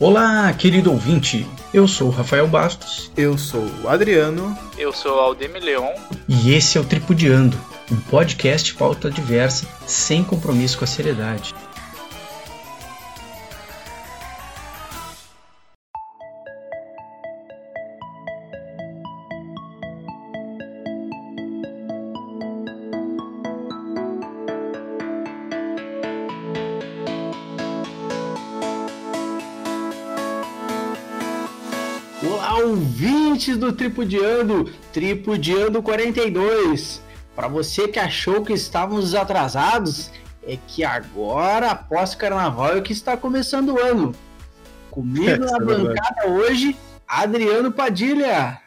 Olá, querido ouvinte. Eu sou o Rafael Bastos. Eu sou o Adriano. Eu sou o Aldemir Leon. E esse é o Tripudiando, um podcast pauta diversa, sem compromisso com a seriedade. Do Tripudiando, Tripudiando 42. Para você que achou que estávamos atrasados, é que agora, após carnaval, é que está começando o ano. Comigo na é bancada hoje, Adriano Padilha.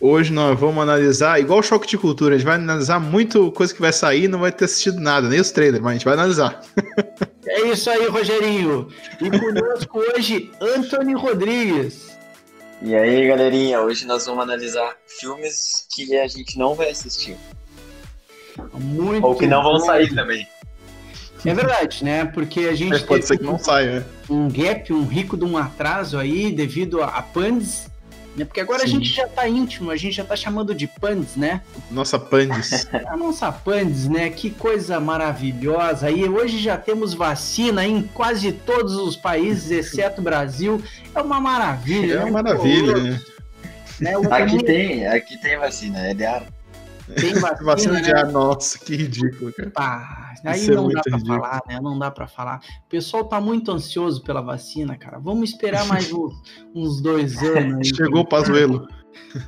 Hoje nós vamos analisar, igual o choque de cultura, a gente vai analisar muito coisa que vai sair e não vai ter assistido nada, nem os trailers, mas a gente vai analisar. É isso aí, Rogerinho. E conosco hoje, Anthony Rodrigues. E aí, galerinha, hoje nós vamos analisar filmes que a gente não vai assistir. Muito Ou que não vão sair também. É verdade, né? Porque a gente. pode ser que não saia, né? Um gap, um rico de um atraso aí devido a, a Pandes né? Porque agora Sim. a gente já tá íntimo, a gente já tá chamando de Pandes, né? Nossa Pandes. a nossa Pandes, né? Que coisa maravilhosa. E hoje já temos vacina em quase todos os países, exceto o Brasil. É uma maravilha. É uma né? maravilha, né? né? Aqui tem, aqui tem vacina, é de ar. Tem vacina, vacina de ar, nossa, que ridículo, cara. Pá, Aí Isso não é dá para falar, né? Não dá para falar. O pessoal tá muito ansioso pela vacina, cara. Vamos esperar mais uns, uns dois anos. Aí, Chegou o Pazuelo.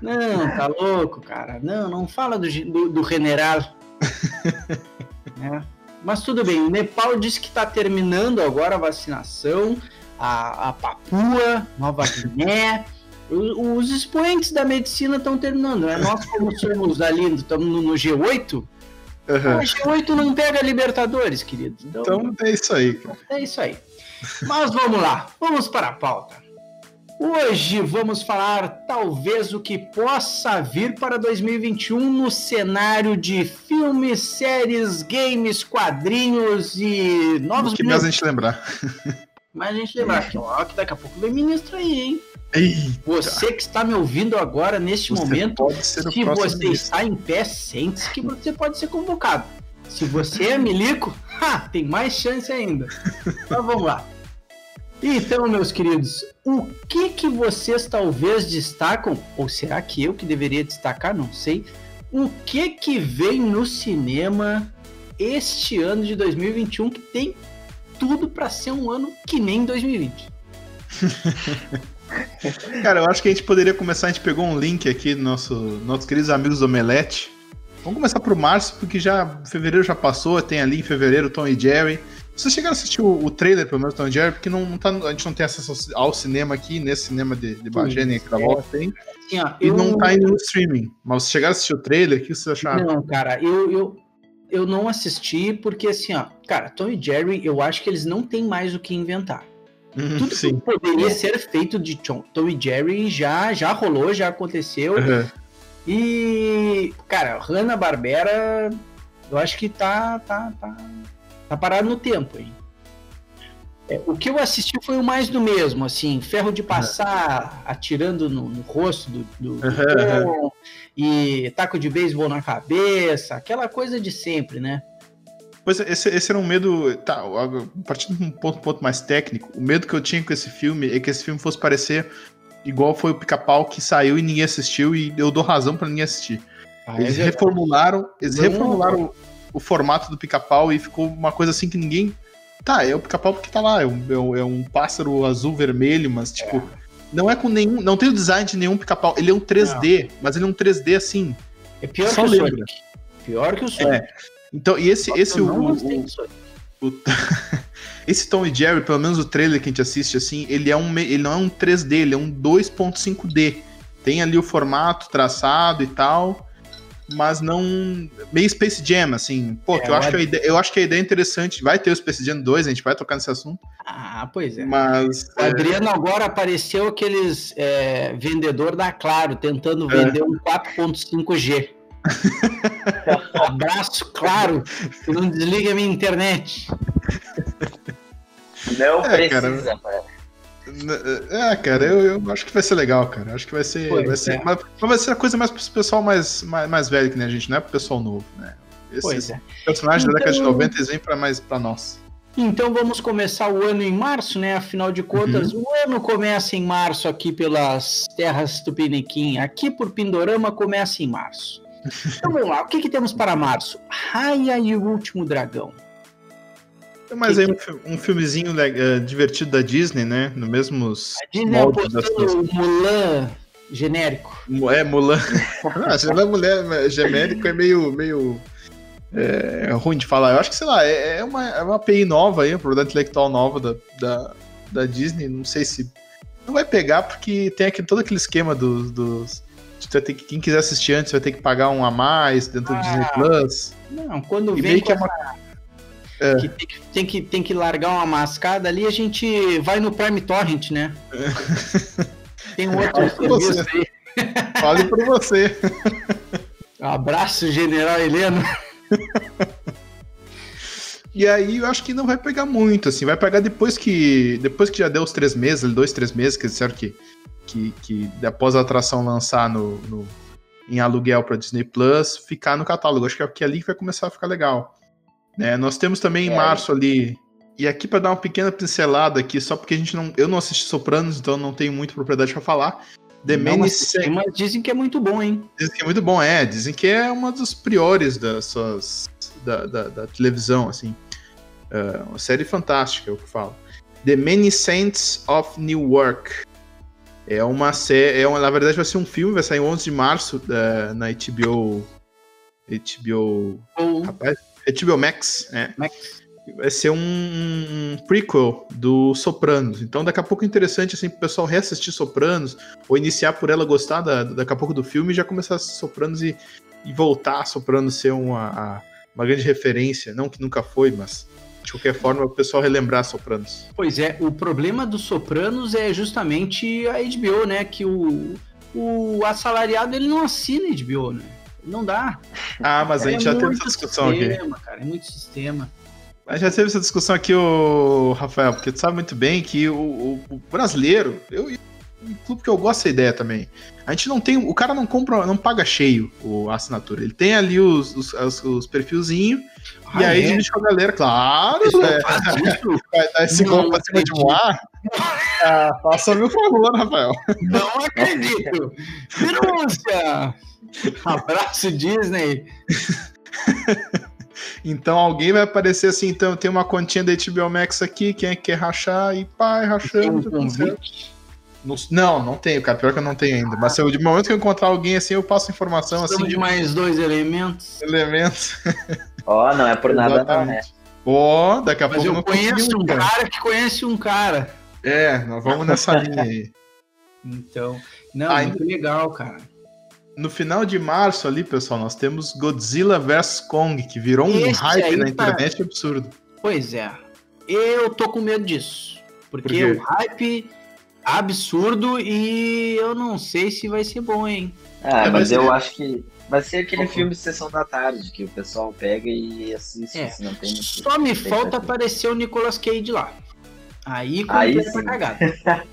Não, tá louco, cara. Não, não fala do, do, do general. né? Mas tudo bem, o Nepal disse que está terminando agora a vacinação, a, a Papua, Nova Guiné. Os, os expoentes da medicina estão terminando, né? Nós, como somos ali, estamos no, no G8, Uhum. G8 não pega Libertadores, querido. Então, então é isso aí, cara. É isso aí. Mas vamos lá, vamos para a pauta. Hoje vamos falar talvez o que possa vir para 2021 no cenário de filmes, séries, games, quadrinhos e novos. O que mais a gente lembrar. Mas a gente lembrar que, ó, que daqui a pouco vem ministro aí, hein? Eita. Você que está me ouvindo agora, neste você momento, se você está em pé, sente-se que você pode ser convocado. Se você é milico, ha, tem mais chance ainda. Então vamos lá. Então, meus queridos, o que que vocês talvez destacam, ou será que eu que deveria destacar, não sei, o que que vem no cinema este ano de 2021 que tem tudo para ser um ano que nem 2020? Cara, eu acho que a gente poderia começar. A gente pegou um link aqui do nosso, nossos queridos amigos do Omelete. Vamos começar pro março, porque já fevereiro já passou, tem ali em fevereiro Tom e Jerry. Vocês chegaram a assistir o, o trailer, pelo menos, Tom e Jerry, porque não, não tá, a gente não tem acesso ao cinema aqui, nesse cinema de, de Bagé, nem aqui da volta tem. Assim, ó, e eu... não tá indo no streaming. Mas vocês chegaram a assistir o trailer, o que vocês acharam? Não, cara, eu, eu, eu não assisti porque, assim, ó, cara, Tom e Jerry, eu acho que eles não têm mais o que inventar. Uhum, Tudo sim. que poderia ser feito de Tom, Tom e Jerry já, já rolou, já aconteceu. Uhum. E, cara, Hanna-Barbera, eu acho que tá, tá, tá, tá parado no tempo aí. É, o que eu assisti foi o mais do mesmo, assim, ferro de passar uhum. atirando no, no, rosto do, do, do Tom, e taco de beisebol na cabeça, aquela coisa de sempre, né? Pois é, esse, esse era um medo. Tá, a partir de um ponto, ponto mais técnico, o medo que eu tinha com esse filme é que esse filme fosse parecer igual foi o pica-pau que saiu e ninguém assistiu, e eu dou razão para ninguém assistir. Ah, eles é reformularam, eles não, reformularam o, o, formato do pica-pau e ficou uma coisa assim que ninguém. Tá, é o pica-pau porque tá lá, é um, é um pássaro azul vermelho, mas tipo. É. Não é com nenhum. Não tem o design de nenhum pica-pau. Ele é um 3D, não. mas ele é um 3D assim. É pior que o Sonic. Pior que o Sonic. É. Então, e esse, esse o, o, o, esse Tom e Jerry, pelo menos o trailer que a gente assiste assim, ele é um ele não é um 3D, ele é um 2.5D. Tem ali o formato traçado e tal, mas não meio Space Jam assim. Pô, é, eu acho que a ideia, eu acho que a ideia é interessante. Vai ter o Space Jam 2, a gente vai tocar nesse assunto. Ah, pois é. Mas o Adriano é... agora apareceu aqueles é, vendedor da Claro tentando é. vender um 4.5G. Abraço, claro, não desliga a minha internet. Não é, precisa, cara. É, cara, eu, eu acho que vai ser legal, cara. Acho que vai ser. vai ser, é. mas, vai ser a coisa mais pro pessoal mais, mais, mais velho que nem a gente, não é pro pessoal novo, né? Esses pois é. personagens então... da década de 90 eles vêm pra mais pra nós. Então vamos começar o ano em março, né? Afinal de contas, uhum. o ano começa em março aqui pelas terras Tupiniquim. Aqui por Pindorama começa em março. Então vamos lá, o que, que temos para março? Raia e o Último Dragão. Mas aí um, um filmezinho uh, divertido da Disney, né? No mesmos. A Disney o Mulan genérico. É, Mulan. ah, se não é mulher genérico, é meio. meio é, ruim de falar. Eu acho que, sei lá, é, é uma, é uma API nova aí, uma propriedade intelectual nova da, da, da Disney. Não sei se. Não vai pegar, porque tem aqui, todo aquele esquema dos. dos que, quem quiser assistir antes vai ter que pagar um a mais dentro ah, do Disney Plus. Não, quando e vem com é uma... É. Que tem, que, tem, que, tem que largar uma mascada ali, a gente vai no Prime Torrent, né? É. Tem um outro serviço aí. Fale por você. Abraço, General Heleno. E aí eu acho que não vai pegar muito, assim, vai pegar depois que. Depois que já deu os três meses, dois, três meses, que disseram que, que, que após a atração lançar no, no em aluguel para Disney Plus, ficar no catálogo. Acho que é, que é ali que vai começar a ficar legal. Né? Nós temos também em é. março ali. E aqui para dar uma pequena pincelada aqui, só porque a gente não, eu não assisti Sopranos, então não tenho muita propriedade para falar. The não assisti, mas dizem que é muito bom, hein? Dizem que é muito bom, é. Dizem que é uma dos priores das suas da, da, da televisão, assim. Uh, uma série fantástica, é o que eu falo. The Many Saints of Newark. É uma série, é uma, na verdade vai ser um filme, vai sair 11 de março uh, na HBO HBO, oh. rapaz, HBO Max, é. Max. Vai ser um, um, prequel do Sopranos. Então, daqui a pouco é interessante assim, pro pessoal reassistir Sopranos, ou iniciar por ela gostar da, daqui a pouco do filme e já começar a Sopranos e, e voltar a Sopranos ser uma, a, uma grande referência. Não que nunca foi, mas de qualquer forma, o pessoal relembrar Sopranos. Pois é, o problema dos Sopranos é justamente a HBO, né? Que o, o assalariado ele não assina HBO, né? Não dá. Ah, mas a gente é já teve essa discussão sistema, aqui. Cara, é muito sistema. A gente já teve essa discussão aqui, o Rafael, porque tu sabe muito bem que o, o, o brasileiro, eu, um clube que eu gosto dessa ideia também. A gente não tem. O cara não compra, não paga cheio a assinatura. Ele tem ali os, os, os, os perfilzinhos. Ah, e aí é? divide com a galera, claro. Vai dar esse gol pra cima de um ar. Ah, faça-me o favor, Rafael. Não acredito. Denúncia! Abraço, Disney. Então alguém vai aparecer assim, então tem uma continha da HBO Max aqui, quem é que quer rachar? E pai, rachando. Não, não tenho, cara. Pior que eu não tenho ainda. Mas se eu, de momento que eu encontrar alguém assim, eu passo informação Estamos assim. de mais dois elementos. Elementos. Ó, oh, não é por nada não, né? Ó, oh, daqui a Mas pouco eu conheço um cara. cara que conhece um cara. É, nós vamos nessa linha aí. Então, não, ah, muito legal, cara. No final de março ali, pessoal, nós temos Godzilla vs Kong, que virou um Esse hype na tá- internet tá... absurdo. Pois é. Eu tô com medo disso. Porque Por o hype absurdo e eu não sei se vai ser bom, hein? Ah, é, mas eu acho que vai ser aquele filme de sessão da tarde que o pessoal pega e assiste. É. Não tem Só me falta aparecer o Nicolas Cage lá. Aí completa a cagada.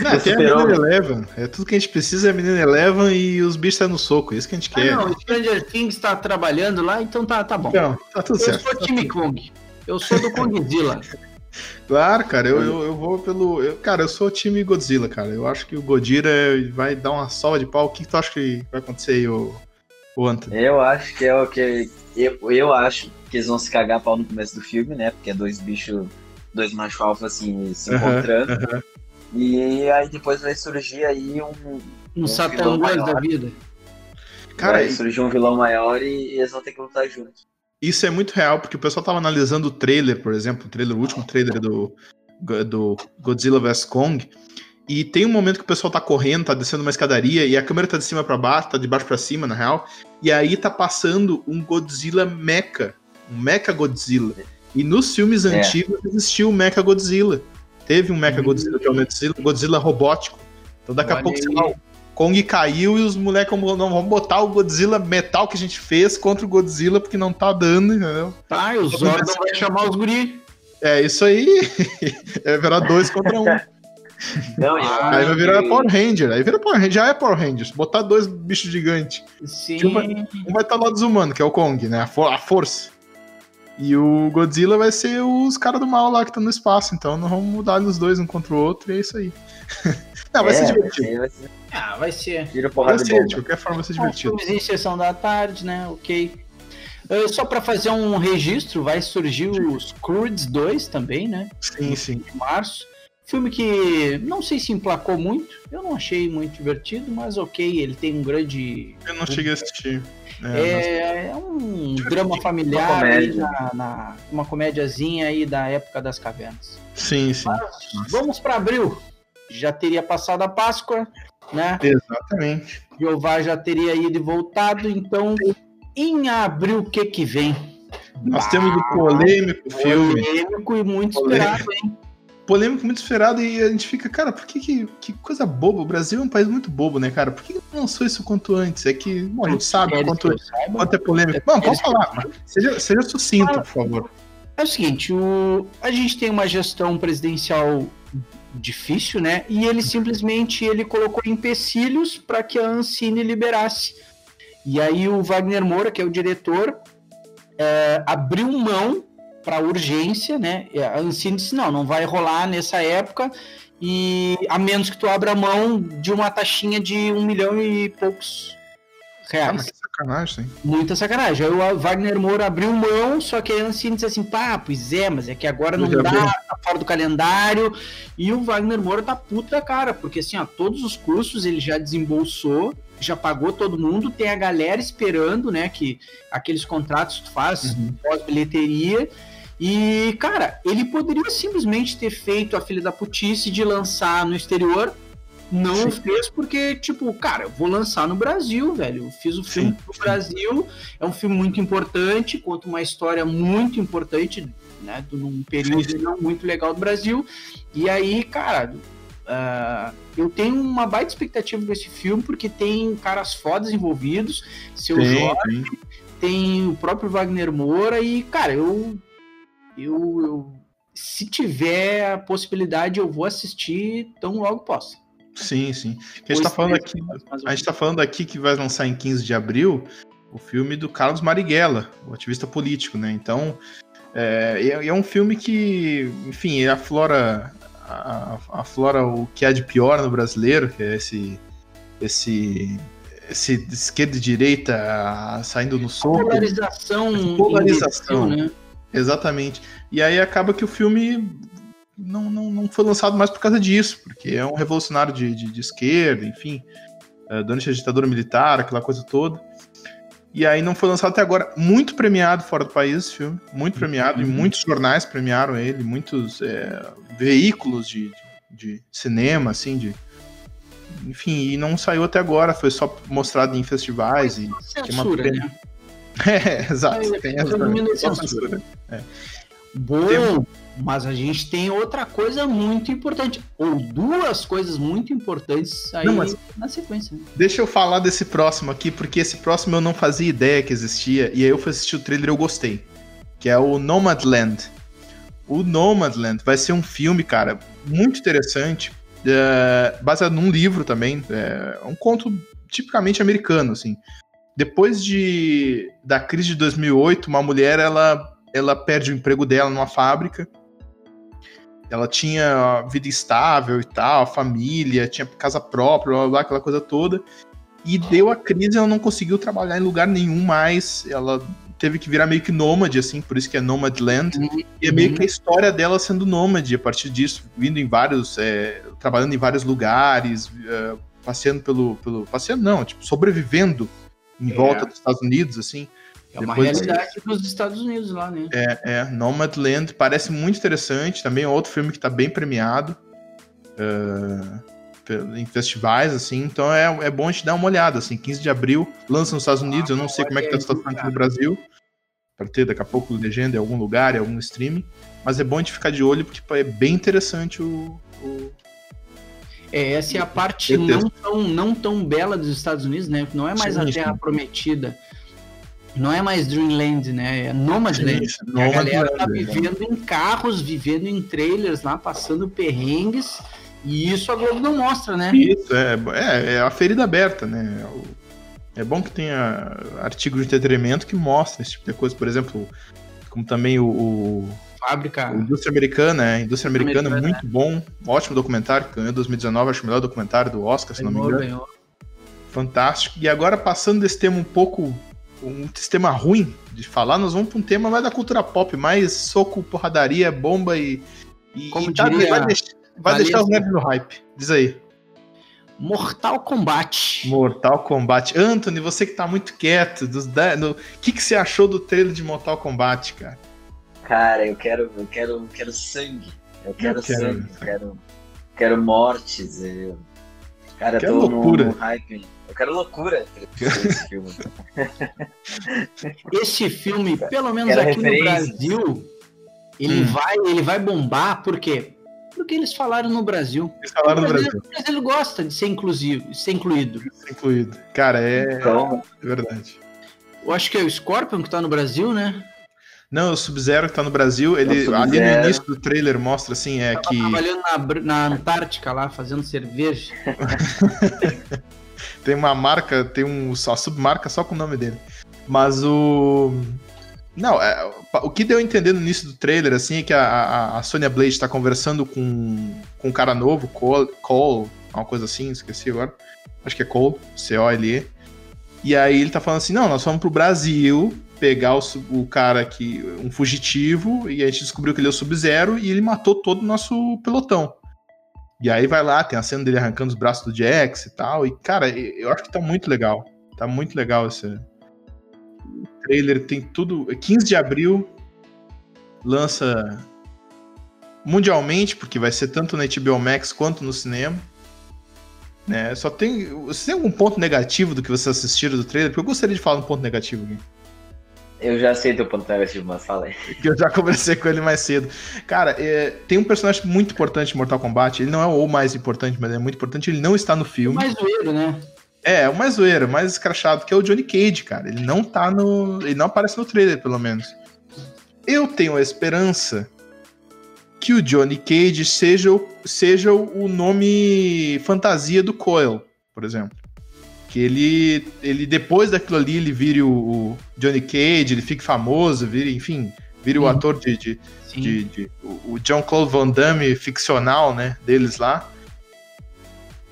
Não, tem a Menina Eleven. É tudo que a gente precisa é a Menina Eleven e os bichos estão no soco. É isso que a gente ah, quer. Não, o Stranger Things está trabalhando lá, então tá, tá bom. Então, tá tudo eu certo. Eu sou time Kong. Eu sou do Kongzilla. Claro, cara, eu, eu, eu vou pelo. Eu, cara, eu sou o time Godzilla, cara. Eu acho que o Godira vai dar uma salva de pau. O que, que tu acha que vai acontecer aí, o, o Anthony? Eu acho que é o que. Eu, eu acho que eles vão se cagar pau no começo do filme, né? Porque é dois bichos, dois machos alfa assim, se encontrando. Uh -huh. E aí depois vai surgir aí um. Um, um Satã da vida. Cara, vai surgir um vilão maior e eles vão ter que lutar juntos. Isso é muito real, porque o pessoal tava analisando o trailer, por exemplo, o trailer, o último trailer do, do Godzilla vs Kong, e tem um momento que o pessoal tá correndo, tá descendo uma escadaria, e a câmera tá de cima para baixo, tá de baixo para cima, na real, e aí tá passando um Godzilla Mecha, um Mecha Godzilla. E nos filmes é. antigos existiu o Mecha Godzilla. Teve um Mecha Godzilla, que é o Godzilla, robótico. Então daqui Olha a pouco, sei lá, Kong caiu e os moleques não vamos botar o Godzilla metal que a gente fez contra o Godzilla porque não tá dando, entendeu? Tá, e o Zordon vai chamar os guri. É isso aí. É virar dois contra um. Não, aí vai virar Power Ranger. Aí vira Power Ranger. Já é Power Rangers. Botar dois bichos gigantes. Sim. Um vai, um vai estar lá dos humanos, que é o Kong, né? A, for a força. E o Godzilla vai ser os caras do mal lá que estão no espaço. Então não vamos mudar os dois um contra o outro e é isso aí. não, vai é, ser divertido. Vai ser... Ah, vai ser. Vira vai ser, de qualquer forma vai ser divertido. Um em sessão da tarde, né? Ok. Uh, só para fazer um registro, vai surgir os Croods 2 também, né? Sim, sim. Em março. Filme que não sei se emplacou muito, eu não achei muito divertido, mas ok, ele tem um grande. Eu não cheguei a assistir. É, é, é um drama familiar, uma, comédia. Na, na, uma comédiazinha aí da época das cavernas. Sim, sim. Mas, vamos para abril. Já teria passado a Páscoa, né? Exatamente. Jeová já teria ido e voltado, então em abril o que que vem? Nós temos o polêmico filme. Polêmico e muito polêmico. esperado, hein? polêmico muito esperado e a gente fica, cara, por que, que, que coisa boba? O Brasil é um país muito bobo, né, cara? Por que, não lançou isso quanto antes? É que, bom, a gente sabe quanto, quanto é polêmico. Não, pode falar, seja, seja sucinto, por favor. É o seguinte, o, a gente tem uma gestão presidencial difícil, né? E ele simplesmente ele colocou empecilhos para que a Ancine liberasse. E aí o Wagner Moura, que é o diretor, é, abriu mão para urgência, né? A Ancine disse, não, não vai rolar nessa época, e a menos que tu abra mão de uma taxinha de um milhão e poucos reais. Sacanagem, hein? Muita sacanagem. Aí o Wagner Moura abriu mão, só que a Ancine disse assim, pá, pois é, mas é que agora não dá, tá fora do calendário, e o Wagner Moura tá puta cara, porque assim, ó, todos os cursos ele já desembolsou, já pagou todo mundo, tem a galera esperando, né, que aqueles contratos que tu faz uhum. pós-bilheteria, e, cara, ele poderia simplesmente ter feito a filha da putice de lançar no exterior. Não Sim. fez porque, tipo, cara, eu vou lançar no Brasil, velho. Eu fiz o filme Sim. no Brasil, é um filme muito importante, conta uma história muito importante, né, num período Sim. não muito legal do Brasil. E aí, cara, uh, eu tenho uma baita expectativa desse filme, porque tem caras fodas envolvidos, seu Jorge, tem o próprio Wagner Moura, e, cara, eu eu, eu, se tiver a possibilidade, eu vou assistir tão logo posso. Sim, sim. A gente, está falando aqui, a gente tá falando aqui que vai lançar em 15 de abril o filme do Carlos Marighella, o ativista político, né? Então, é, é, é um filme que, enfim, aflora, aflora o que há de pior no brasileiro, que é esse, esse, esse esquerda e direita saindo no soco. Polarização. Polarização, né? Exatamente. E aí acaba que o filme não, não, não foi lançado mais por causa disso, porque é um revolucionário de, de, de esquerda, enfim, é, durante a ditadura militar, aquela coisa toda. E aí não foi lançado até agora. Muito premiado fora do país esse filme, muito premiado, uhum. e muitos jornais premiaram ele, muitos é, veículos de, de, de, cinema, assim, de. Enfim, e não saiu até agora, foi só mostrado em festivais. e censura, uma... né? É, exato. É, tem essa censura. É. Bom, mas a gente tem outra coisa muito importante, ou duas coisas muito importantes aí não, na sequência. Deixa eu falar desse próximo aqui, porque esse próximo eu não fazia ideia que existia, e aí eu fui assistir o trailer e eu gostei. Que é o Nomadland. O Nomadland vai ser um filme, cara, muito interessante, é, baseado num livro também, é um conto tipicamente americano, assim. Depois de, da crise de 2008, uma mulher ela, ela perde o emprego dela numa fábrica. Ela tinha vida estável e tal, família, tinha casa própria, blá, blá, blá, aquela coisa toda. E deu a crise, ela não conseguiu trabalhar em lugar nenhum mais. Ela teve que virar meio que nômade, assim, por isso que é Nomadland. Uhum. E é meio que a história dela sendo nômade a partir disso, vindo em vários. É, trabalhando em vários lugares, é, passeando pelo, pelo. Passeando não, tipo, sobrevivendo em é. volta dos Estados Unidos, assim. É uma Depois, realidade dos Estados Unidos lá, né? É, é. Nomadland parece muito interessante. Também é outro filme que está bem premiado uh, em festivais, assim. Então é, é bom a gente dar uma olhada, assim. 15 de abril, lança nos Estados Unidos. Ah, eu não sei como é que tá a situação aqui no Brasil. Para ter daqui a pouco legenda em algum lugar, em algum streaming. Mas é bom a gente ficar de olho, porque é bem interessante o, o é, essa é a parte não tão, não tão bela dos Estados Unidos, né? Não é mais sim, a Terra sim. Prometida. Não é mais Dreamland, né? É Nomadland. Sim, a galera tá vivendo em carros, vivendo em trailers lá, passando perrengues. E isso a Globo não mostra, né? Isso, é, é, é a ferida aberta, né? É bom que tenha artigos de entretenimento que mostrem esse tipo de coisa. Por exemplo, como também o, o Fábrica. O Indústria Americana, é. Indústria Americana, Americana muito é. bom. Ótimo documentário, ganhou 2019, acho o melhor documentário do Oscar, se não me engano. Ganhou. Fantástico. E agora, passando desse tema um pouco. Um sistema ruim de falar, nós vamos para um tema mais da cultura pop, mais soco, porradaria, bomba e. e Como e diria, vai, deixar, vai deixar os nerds no hype. Diz aí. Mortal Kombat. Mortal Kombat. Anthony, você que tá muito quieto, dos, o que, que você achou do trailer de Mortal Kombat, cara? Cara, eu quero, eu quero, eu quero sangue. Eu quero, eu quero sangue, eu quero, quero mortes. Eu... Cara, eu tô loucura. No, no hype. Eu quero loucura esse filme. esse filme, pelo menos quero aqui no Brasil, ele, hum. vai, ele vai bombar, por quê? Porque eles falaram no Brasil. Eles falaram no Brasil. Mas ele gosta de ser inclusivo, ser incluído. Ser incluído. Cara, é, então, é verdade. Eu acho que é o Scorpion que tá no Brasil, né? Não, o Sub-Zero que tá no Brasil, ele é ali no início do trailer mostra assim, é que. trabalhando na, na Antártica lá, fazendo cerveja. tem uma marca, tem um, só submarca só com o nome dele. Mas o. Não, é, o que deu a entender no início do trailer, assim, é que a, a, a Sonya Blade está conversando com, com um cara novo, Cole, Cole, uma coisa assim, esqueci agora. Acho que é Cole, C-O-L-E. E aí ele tá falando assim, não, nós vamos pro Brasil pegar o, o cara que. um fugitivo, e a gente descobriu que ele é o Sub-Zero e ele matou todo o nosso pelotão. E aí vai lá, tem a cena dele arrancando os braços do Jax e tal. E, cara, eu acho que tá muito legal. Tá muito legal esse. Trailer tem tudo. 15 de abril lança mundialmente, porque vai ser tanto na HBO Max quanto no cinema. Né? Só tem. Você tem algum ponto negativo do que você assistiram do trailer? Porque eu gostaria de falar um ponto negativo aqui. Eu já sei teu ponto negativo, mas fala aí. Eu já conversei com ele mais cedo. Cara, é, tem um personagem muito importante em Mortal Kombat. Ele não é o mais importante, mas é muito importante. Ele não está no filme. O mais zoeiro, né? É, o mais zoeiro, mais escrachado, que é o Johnny Cage, cara. Ele não tá no. Ele não aparece no trailer, pelo menos. Eu tenho a esperança que o Johnny Cage seja, seja o nome fantasia do Coil, por exemplo. Que ele, ele depois daquilo ali, ele vire o, o Johnny Cage, ele fique famoso, vire, enfim, vire o ator de, de, de, de, o John Claude Van Damme ficcional, né, deles lá.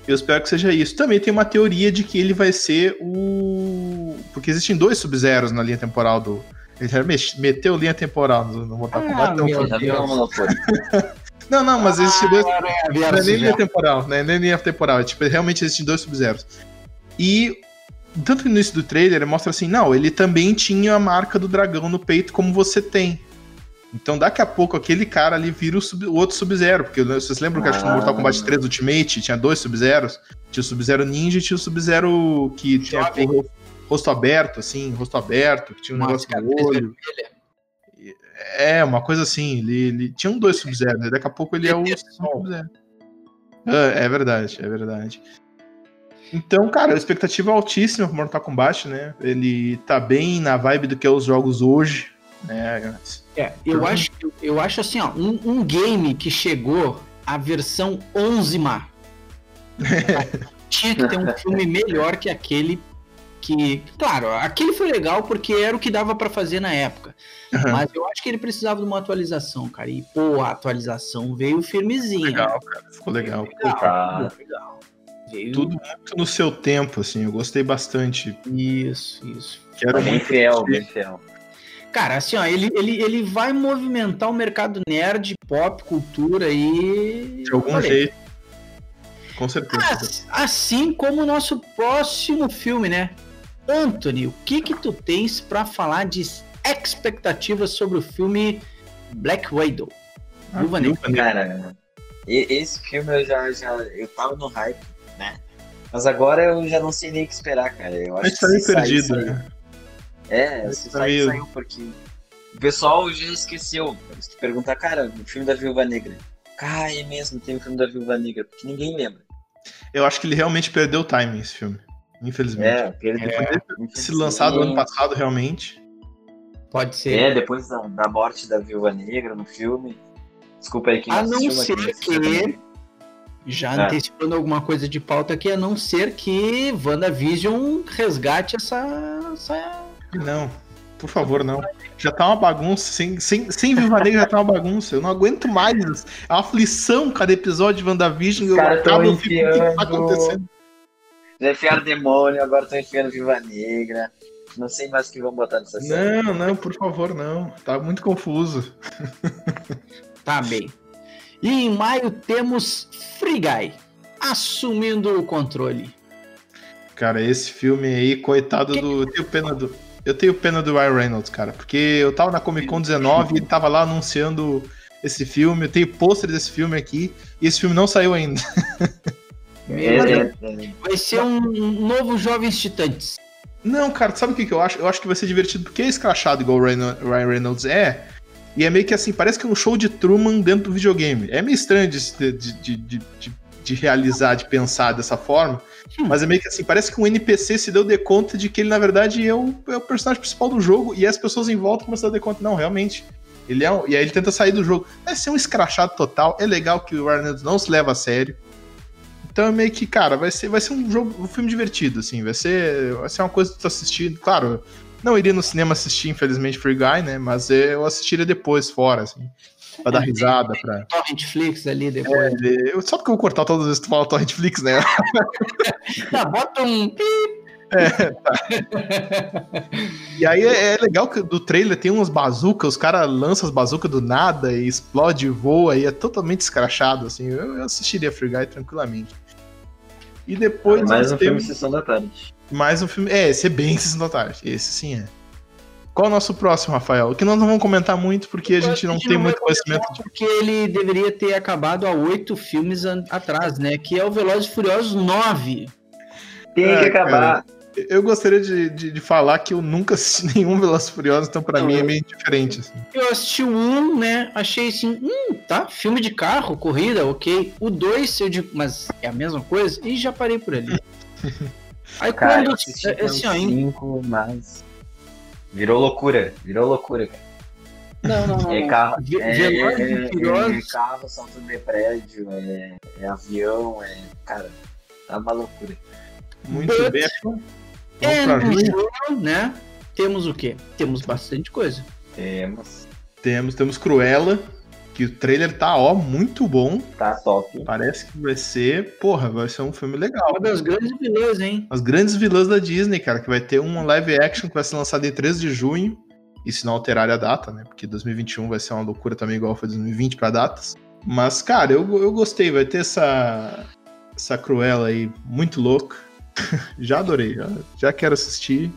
Eu espero que seja isso. Também tem uma teoria de que ele vai ser o. Porque existem dois Sub-Zeros na linha temporal do. Ele meteu linha temporal no Mortal ah, Kombat. Então... não, não, mas existem dois. Ah, não é nem linha temporal, né? Nem linha temporal. Tipo, realmente existem dois Sub-Zeros. E tanto no início do trailer ele mostra assim, não, ele também tinha a marca do dragão no peito como você tem. Então daqui a pouco aquele cara ali vira o, sub, o outro Sub-Zero, porque vocês lembram que acho que no Mortal Kombat 3 Ultimate tinha dois Sub-Zeros? Tinha o Sub-Zero Ninja e tinha o Sub-Zero que tinha o rosto aberto, assim, rosto aberto, que tinha um negócio no olho. É, uma coisa assim, ele, ele tinha um dois Sub-Zero, né? daqui a pouco ele é o Sub-Zero. É, é verdade, é verdade. Então, cara, a expectativa é altíssima pro Mortal Kombat, né? Ele tá bem na vibe do que é os jogos hoje, né? É, eu acho, eu acho assim, ó, um, um game que chegou a versão 11 mar. Tinha que ter um filme melhor que aquele que, claro, aquele foi legal porque era o que dava para fazer na época. Uhum. Mas eu acho que ele precisava de uma atualização, cara. E pô, a atualização veio firmezinha. Legal, cara. Ficou legal. Ficou legal. legal. Veio... Tudo muito no seu tempo, assim, eu gostei bastante. Isso, isso. Quero bem fiel, bem fiel. Cara, assim, ó, ele, ele, ele vai movimentar o mercado nerd, pop, cultura e. De algum Falei. jeito. Com certeza. Assim como o nosso próximo filme, né? Anthony, o que que tu tens para falar de expectativas sobre o filme Black Widow? Ah, Cara, esse filme eu já, já eu tava no hype né? Mas agora eu já não sei nem o que esperar, cara. Eu acho tá meio perdido, sair, né? É, se tá sair, saiu, porque o pessoal já esqueceu. Se tu perguntar, cara, o filme da Viúva Negra. Ah, é mesmo, tem o filme da Viúva Negra, porque ninguém lembra. Eu acho que ele realmente perdeu o timing, esse filme. Infelizmente. É, perdeu. É, se lançado ano passado, realmente. Pode ser. É, depois da, da morte da Viúva Negra no filme. Desculpa aí quem A não ser que Já é. antecipando alguma coisa de pauta aqui, a não ser que WandaVision resgate essa, essa. Não, por favor, não. Já tá uma bagunça. Sem, sem, sem Viva Negra já tá uma bagunça. Eu não aguento mais. É uma aflição cada episódio de WandaVision. Os caras estão enfiando... o que tá acontecendo. Já enfiaram demônio, agora estão enfiando Viva Negra. Não sei mais o que vão botar nessa série. Não, não, por favor, não. Tá muito confuso. tá bem. E em maio temos Free Guy assumindo o controle. Cara, esse filme aí, coitado que... do. Eu tenho pena do. Eu tenho pena do Ryan Reynolds, cara, porque eu tava na Comic Con 19 e ele tava lá anunciando esse filme. Eu tenho pôster desse filme aqui e esse filme não saiu ainda. É, é, vai ser um novo Jovens Titãs. Não, cara, sabe o que, que eu acho? Eu acho que vai ser divertido porque é escrachado igual o Ryan Reynolds é. E é meio que assim, parece que é um show de Truman dentro do videogame. É meio estranho de, de, de, de, de realizar, de pensar dessa forma. Hum. Mas é meio que assim, parece que um NPC se deu de conta de que ele, na verdade, é o, é o personagem principal do jogo. E as pessoas em volta começam a dar conta. Não, realmente. Ele é um, e aí ele tenta sair do jogo. Vai ser um escrachado total. É legal que o Reynolds não se leva a sério. Então é meio que, cara, vai ser, vai ser um jogo, um filme divertido, assim. Vai ser, vai ser uma coisa que tu assistir. Claro, não iria no cinema assistir, infelizmente, Free Guy, né? Mas eu assistiria depois, fora, assim. Pra dar risada. Pra... Torrentflix ali depois. É, eu, só porque eu vou cortar todas as vezes que tu fala Torrentflix, né? tá, bota um É, tá. e aí é, é, legal que do trailer tem umas bazucas, os caras lançam as bazucas do nada e explode, voa e é totalmente escrachado, assim. Eu, eu assistiria Free Guy tranquilamente. E depois. Ah, mais um filme Sessão da Tarde. Mais um filme. É, esse é bem Sessão da Tarde. Esse sim é. Qual é o nosso próximo, Rafael? Que nós não vamos comentar muito porque a gente não tem muito conhecimento. Porque ele deveria ter acabado há oito filmes atrás, né? Que é o Velozes e Furiosos 9. Tem é, que acabar. Cara. Eu gostaria de, de, de, falar que eu nunca assisti nenhum Velozes Furiosos, então para mim é meio diferente. Assim. Eu assisti o um, né? Achei assim, hum, tá, filme de carro, corrida, ok. O dois, eu digo, mas é a mesma coisa? E já parei por ali. Aí cara, quando. É, assim, ó, cinco, mas. Virou loucura, virou loucura, cara. Não, não, não. É carro, é, é, é, é carro, salto de prédio, é, é avião, é. Cara, tá uma loucura. Muito But, bem. É, no né? Temos o quê? Temos bastante coisa. Temos. Temos, temos Cruella, que o trailer tá, ó, muito bom. Tá top. Parece que vai ser, porra, vai ser um filme legal. Uma das grandes vilãs, hein? As grandes vilãs da Disney, cara, que vai ter um live action que vai ser lançado em 13 de junho, e se não alterar a data, né? Porque 2021 vai ser uma loucura também, igual foi 2020 para datas. Mas, cara, eu, eu gostei, vai ter essa, essa Cruella aí muito louca. já adorei, já, já quero assistir.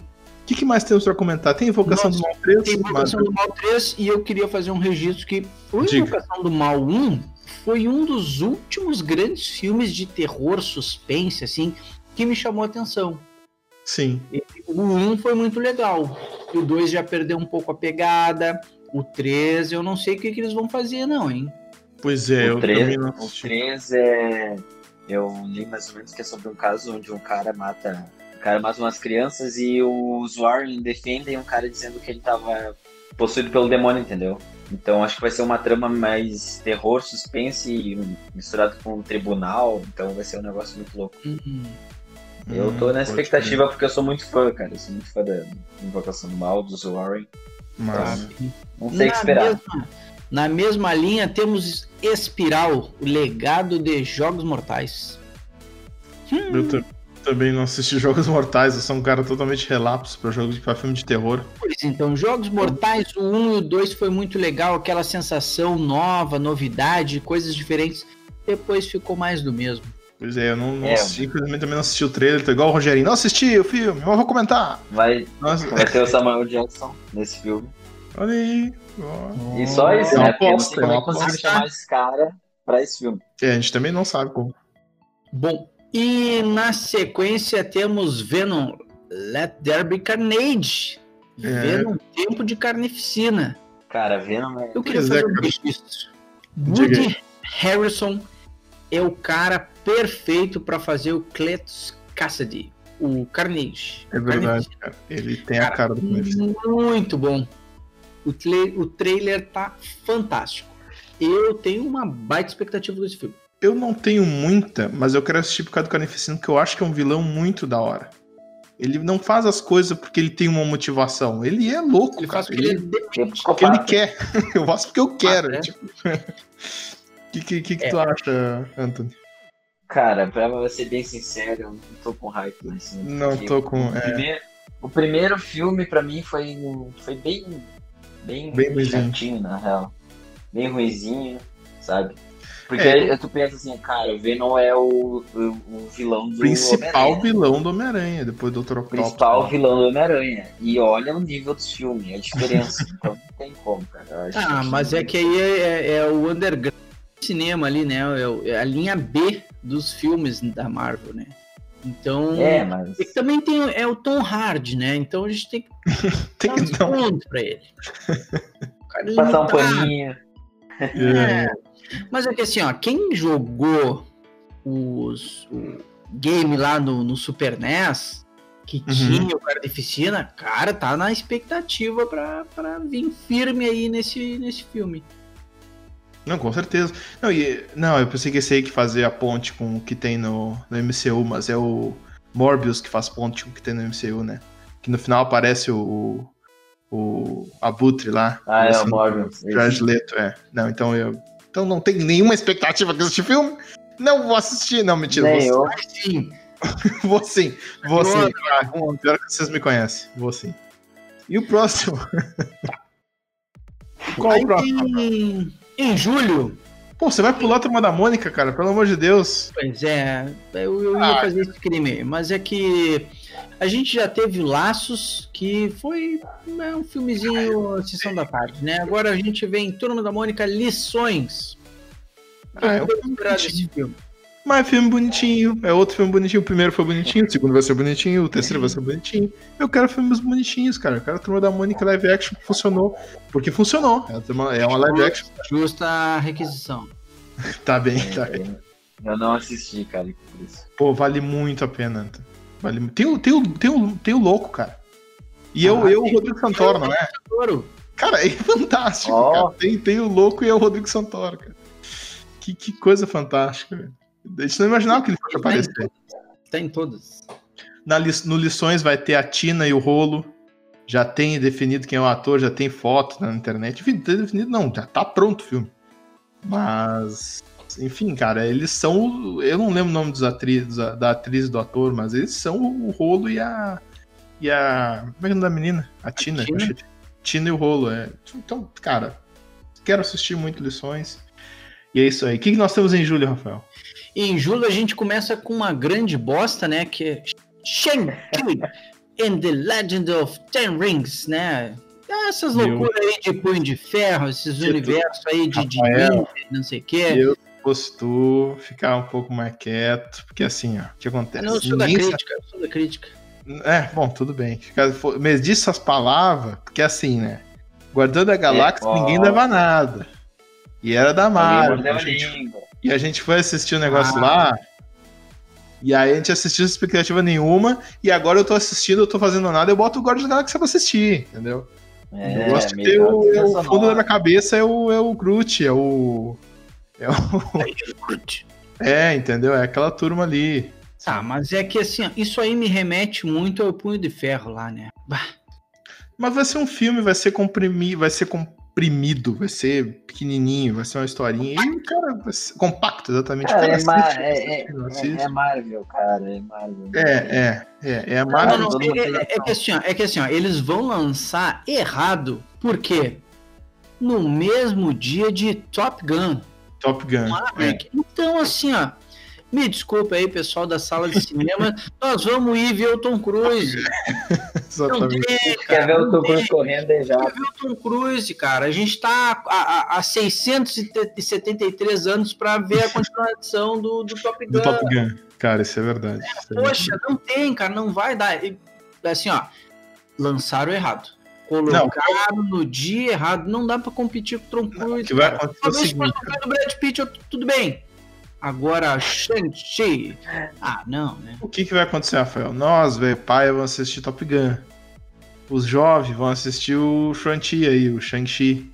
O que, que mais temos para comentar? Tem Invocação Nossa, do Mal 3? Tem Invocação mas... do Mal 3 e eu queria fazer um registro que o Diga. Invocação do Mal 1 foi um dos últimos grandes filmes de terror, suspense, assim, que me chamou a atenção. Sim. O 1 foi muito legal. O 2 já perdeu um pouco a pegada. O 3, eu não sei o que, que eles vão fazer, não, hein? Pois é, o eu 3, também não assisti. O 3 é eu li mais ou menos que é sobre um caso onde um cara mata. O cara mata umas crianças e os Warren defendem um cara dizendo que ele estava possuído pelo demônio, entendeu? Então acho que vai ser uma trama mais terror, suspense, misturado com um tribunal. Então vai ser um negócio muito louco. Uhum. Eu tô na expectativa porque eu sou muito fã, cara. Eu sou muito fã da Invocação do Mal, dos Warren. Mas então, não sei o que esperar. Mesma, na mesma linha, temos Espiral, o legado de Jogos Mortais. Hum. Eu também não assisti Jogos Mortais, eu sou um cara totalmente relapso para jogos para filme de terror. Pois então, Jogos Mortais, o 1 e o 2 foi muito legal, aquela sensação nova, novidade, coisas diferentes. Depois ficou mais do mesmo. Pois é, eu não, não é, assisti, infelizmente também não assisti o trailer, tô igual o Rogerinho. Não assisti o filme, mas vou comentar. Vai, Nossa. vai ter o Samuel Jackson nesse filme. Olha aí. E só isso, né? Porque não sei como conseguir chamar esse cara pra esse filme. É, a gente também não sabe como. Bom, e na sequência temos Venom Let There Be Carnage. É. Venom Tempo de Carnificina. Cara, Venom é... Eu queria fazer um registro. Woody Harrison é o cara perfeito para fazer o Cletus Cassidy, o Carnage. É verdade, cara. Ele tem cara, a cara do Carnage. Muito bom. O, tra o trailer tá fantástico. Eu tenho uma baita expectativa desse filme. Eu não tenho muita, mas eu quero assistir por causa do Carnificina, que eu acho que é um vilão muito da hora. Ele não faz as coisas porque ele tem uma motivação. Ele é louco. Ele cara. faz porque ele, ele, porque ele quer. Eu faço porque eu quero. O ah, tipo... que, que, que, que é. tu acha, Anthony? Cara, pra ser bem sincero, eu não tô com hype assim. Não tô com. O, é... primeiro, o primeiro filme pra mim foi, foi bem. Bem, bem chatinho, na real. Bem ruizinho, sabe? Porque é. tu pensa assim, cara, o Venom é o, o, o vilão do Principal vilão do Homem-Aranha, depois do Dr. Octopus. Principal vilão do Homem-Aranha. E olha o nível dos filmes, a diferença. então não tem como, cara. Ah, mas é que aí é, é, é o underground cinema ali, né? É, é a linha B dos filmes da Marvel, né? Então. É, mas. também tem é o Tom Hardy, né? Então a gente tem que tem que dar um pra ele. Passar um paninho. É. Mas é que assim, ó, quem jogou os, o game lá no, no Super NES, que uhum. tinha o Carnificina, cara, tá na expectativa pra, pra vir firme aí nesse, nesse filme. Não, com certeza. Não, e, não, eu pensei que esse aí que fazia a ponte com o que tem no, no MCU, mas é o Morbius que faz ponte com o que tem no MCU, né? Que no final aparece o, o Abutre lá. Ah, é, o Morbius. Jared Leto, é. Não, então eu... Então não tem nenhuma expectativa com esse filme. Não vou assistir, não, mentira. Nem vou sim. vou sim, vou sim. Pior que vocês me conhecem, vou sim. E o próximo? Qual Aí o próximo? Em julho. Pô, você vai pular a turma da Mônica, cara, pelo amor de Deus. Pois é, eu, eu ia ah, fazer esse crime, mas é que a gente já teve Laços, que foi né, um filmezinho Sessão da Tarde, né? Agora a gente vem Turma da Mônica Lições. Ah, eu vou esperar desse filme. Mas é filme bonitinho, é outro filme bonitinho. O primeiro foi bonitinho, o segundo vai ser bonitinho, o terceiro vai ser bonitinho. Eu quero filmes bonitinhos, cara. Eu quero a Turma da Mônica live action que funcionou. Porque funcionou. É uma, é uma live action. Justa requisição. tá bem, tá bem. Eu não assisti, cara, por isso. Pô, vale muito a pena. Vale... Tem, o, tem, o, tem, o, tem o louco, cara. E eu, ah, eu o Rodrigo Santoro, não é? Cara, é fantástico, oh. cara. Tem, tem o louco e é o Rodrigo Santoro, cara. Que, que coisa fantástica, velho. A gente não imaginava que ele fosse aparecer. Tem todas. Na, no Lições vai ter a Tina e o Rolo. Já tem definido quem é o ator, já tem foto na internet. Enfim, tem definido, não, já tá pronto o filme. Mas, enfim, cara, eles são. Eu não lembro o nome dos atrizes, da atriz e do ator, mas eles são o Rolo e a. E a. Como é que é o nome da menina? A Tina. A Tina? Tina e o Rolo, é. Então, cara, quero assistir muito Lições. E é isso aí. O que nós temos em julho, Rafael? Em julho a gente começa com uma grande bosta, né? Que é Shang-Chi and the Legend of Ten Rings, né? Essas loucuras aí de punho de ferro, esses universos aí de, de não sei o quê. Eu posto ficar um pouco mais quieto, porque assim, ó, o que acontece? Não, eu sou da crítica, eu sou da crítica. É, bom, tudo bem. Mas disse as palavras, porque assim, né? Guardando a galáxia, é, ninguém leva nada. E era da Marvel. E a gente foi assistir o um negócio ah. lá. E aí a gente assistiu sem expectativa nenhuma. E agora eu tô assistindo, eu tô fazendo nada, eu boto o Guardians da Galáxia pra assistir, entendeu? É, eu gosto de ter o, é o fundo da minha cabeça é o, é o Groot, é o. É o. É, entendeu? É aquela turma ali. Tá, mas é que assim, isso aí me remete muito ao punho de ferro lá, né? Bah. Mas vai ser um filme, vai ser comprimido, vai ser com comprimido, vai ser pequenininho, vai ser uma historinha. E, cara, vai ser compacto, exatamente. Cara, cara é, ma é, é, é, Marvel, cara, é Marvel. É, é, é, é a Marvel. Não, não, é, é, é, que assim, ó, é que assim, ó, eles vão lançar errado, por quê? No mesmo dia de Top Gun. Top Gun. Então, assim, ó, me desculpa aí, pessoal da sala de cinema, nós vamos ir ver o Tom Cruise. Exatamente. Tem, Quer ver o Tom Cruise correndo aí já. Quer ver o Tom Cruise, cara. A gente está há, há 673 anos para ver a continuação do, do Top Gun. Do Top Gun. Cara, isso é verdade. É, isso poxa, é não tem, cara, não vai dar. Assim, ó, lançaram errado. Colocaram não. no dia errado. Não dá para competir com o Tom Cruise. Que vai acontecer o seguinte. Brad Pitt, tudo bem Agora, Shang-Chi. Ah, não, né? O que, que vai acontecer, Rafael? Nós, velho, pai, vamos assistir Top Gun. Os jovens vão assistir o Shang-Chi aí, o Shang-Chi.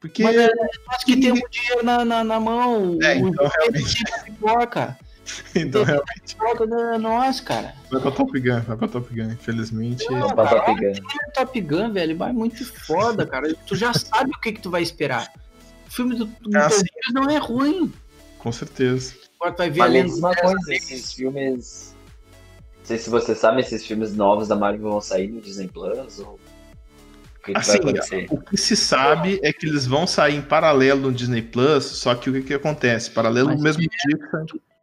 Porque. Mas é nós que temos dinheiro na, na, na mão. É, o então, realmente. tem pipoca. então, Tem realmente. pipoca é nós, cara. Vai pra Top Gun, vai pra Top Gun, infelizmente. Não, Pra cara, Top Gun. Top Gun, velho, vai muito foda, cara. Tu já sabe o que, que tu vai esperar. O filme do, do Ah, não é ruim. Com certeza. Agora tu vai ver Mas a me lenda diz uma coisa, esses filmes. Não sei se você sabe, esses filmes novos da Marvel vão sair no Disney Plus ou. O que, Assim, vai o que se sabe é que eles vão sair em paralelo no Disney Plus, só que o que, que acontece? Paralelo Mas no mesmo é- dia que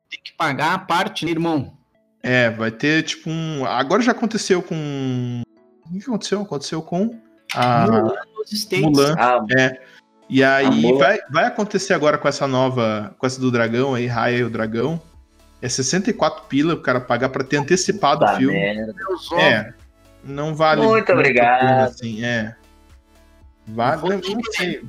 Tem que pagar a parte, né, irmão? É, vai ter tipo um. Agora já aconteceu com. O que aconteceu? Aconteceu com a Mulan nos States. Mulan. Ah, É. E aí vai, vai acontecer agora com essa nova. Com essa do dragão aí, Raya e o Dragão. É 64 pila o cara pagar pra ter antecipado o tá filme. merda. É. Não vale. Muito obrigado. assim, é. Vale, não sei.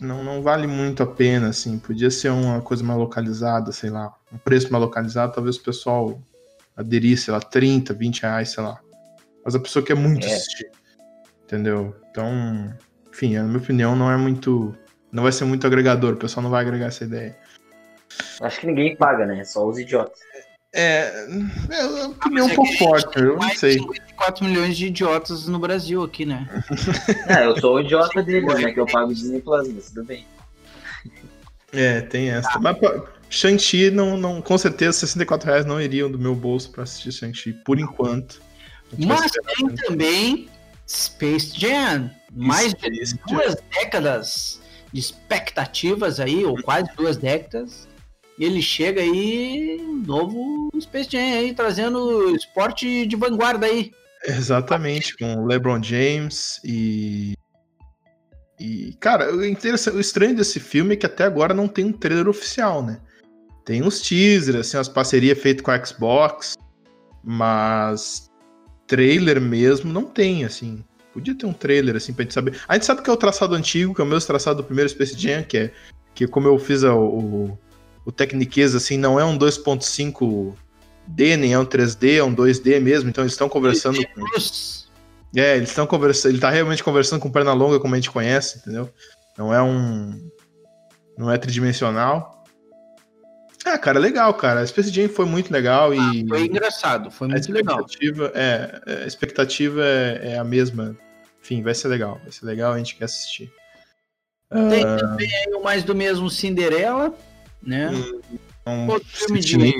Não, não vale muito a pena, assim. Podia ser uma coisa mais localizada, sei lá. Um preço mais localizado, talvez o pessoal aderisse, sei lá, 30, 20 reais, sei lá. Mas a pessoa quer muito É. assistir. Entendeu? Então, enfim, na minha opinião, não é muito. Não vai ser muito agregador, o pessoal não vai agregar essa ideia. Acho que ninguém paga, né? Só os idiotas. É. É uma opinião mas é um pouco forte, eu não de sei. 54 milhões de idiotas no Brasil aqui, né? É, eu sou o idiota deles, né? Que eu pago o Disney Plus, mas tudo bem. É, tem essa. Mas pô, Shang-Chi, não, não, com certeza, 64 reais não iriam do meu bolso pra assistir Shang-Chi, por enquanto. Mas tem também Space Jam. Mais de Space duas décadas de expectativas aí, ou quase duas décadas. E ele chega aí, novo Space Jam aí, trazendo esporte de vanguarda aí. Exatamente, com LeBron James e. E, cara, o, interessante, o estranho desse filme é que até agora não tem um trailer oficial, né? Tem uns teasers, assim, umas parcerias feitas com a Xbox, mas trailer mesmo não tem, assim. Podia ter um trailer, assim, pra gente saber. A gente sabe que é o traçado antigo, que é o mesmo traçado do primeiro Space Jam, que é que como eu fiz o, o Tecniquez, assim, não é um 2.5D, nem é um 3D, é um 2D mesmo, então eles estão conversando com... É, eles estão conversando, ele tá realmente conversando com perna longa, como a gente conhece, entendeu? Não é um. Não é tridimensional. Ah, cara, legal, cara. A Space Jam foi muito legal e. Foi engraçado, foi a muito legal. expectativa, é, é, a expectativa é, é a mesma. Enfim, vai ser legal. Vai ser legal, a gente quer assistir. Tem Ah, também o mais do mesmo Cinderela, né? um filme de-.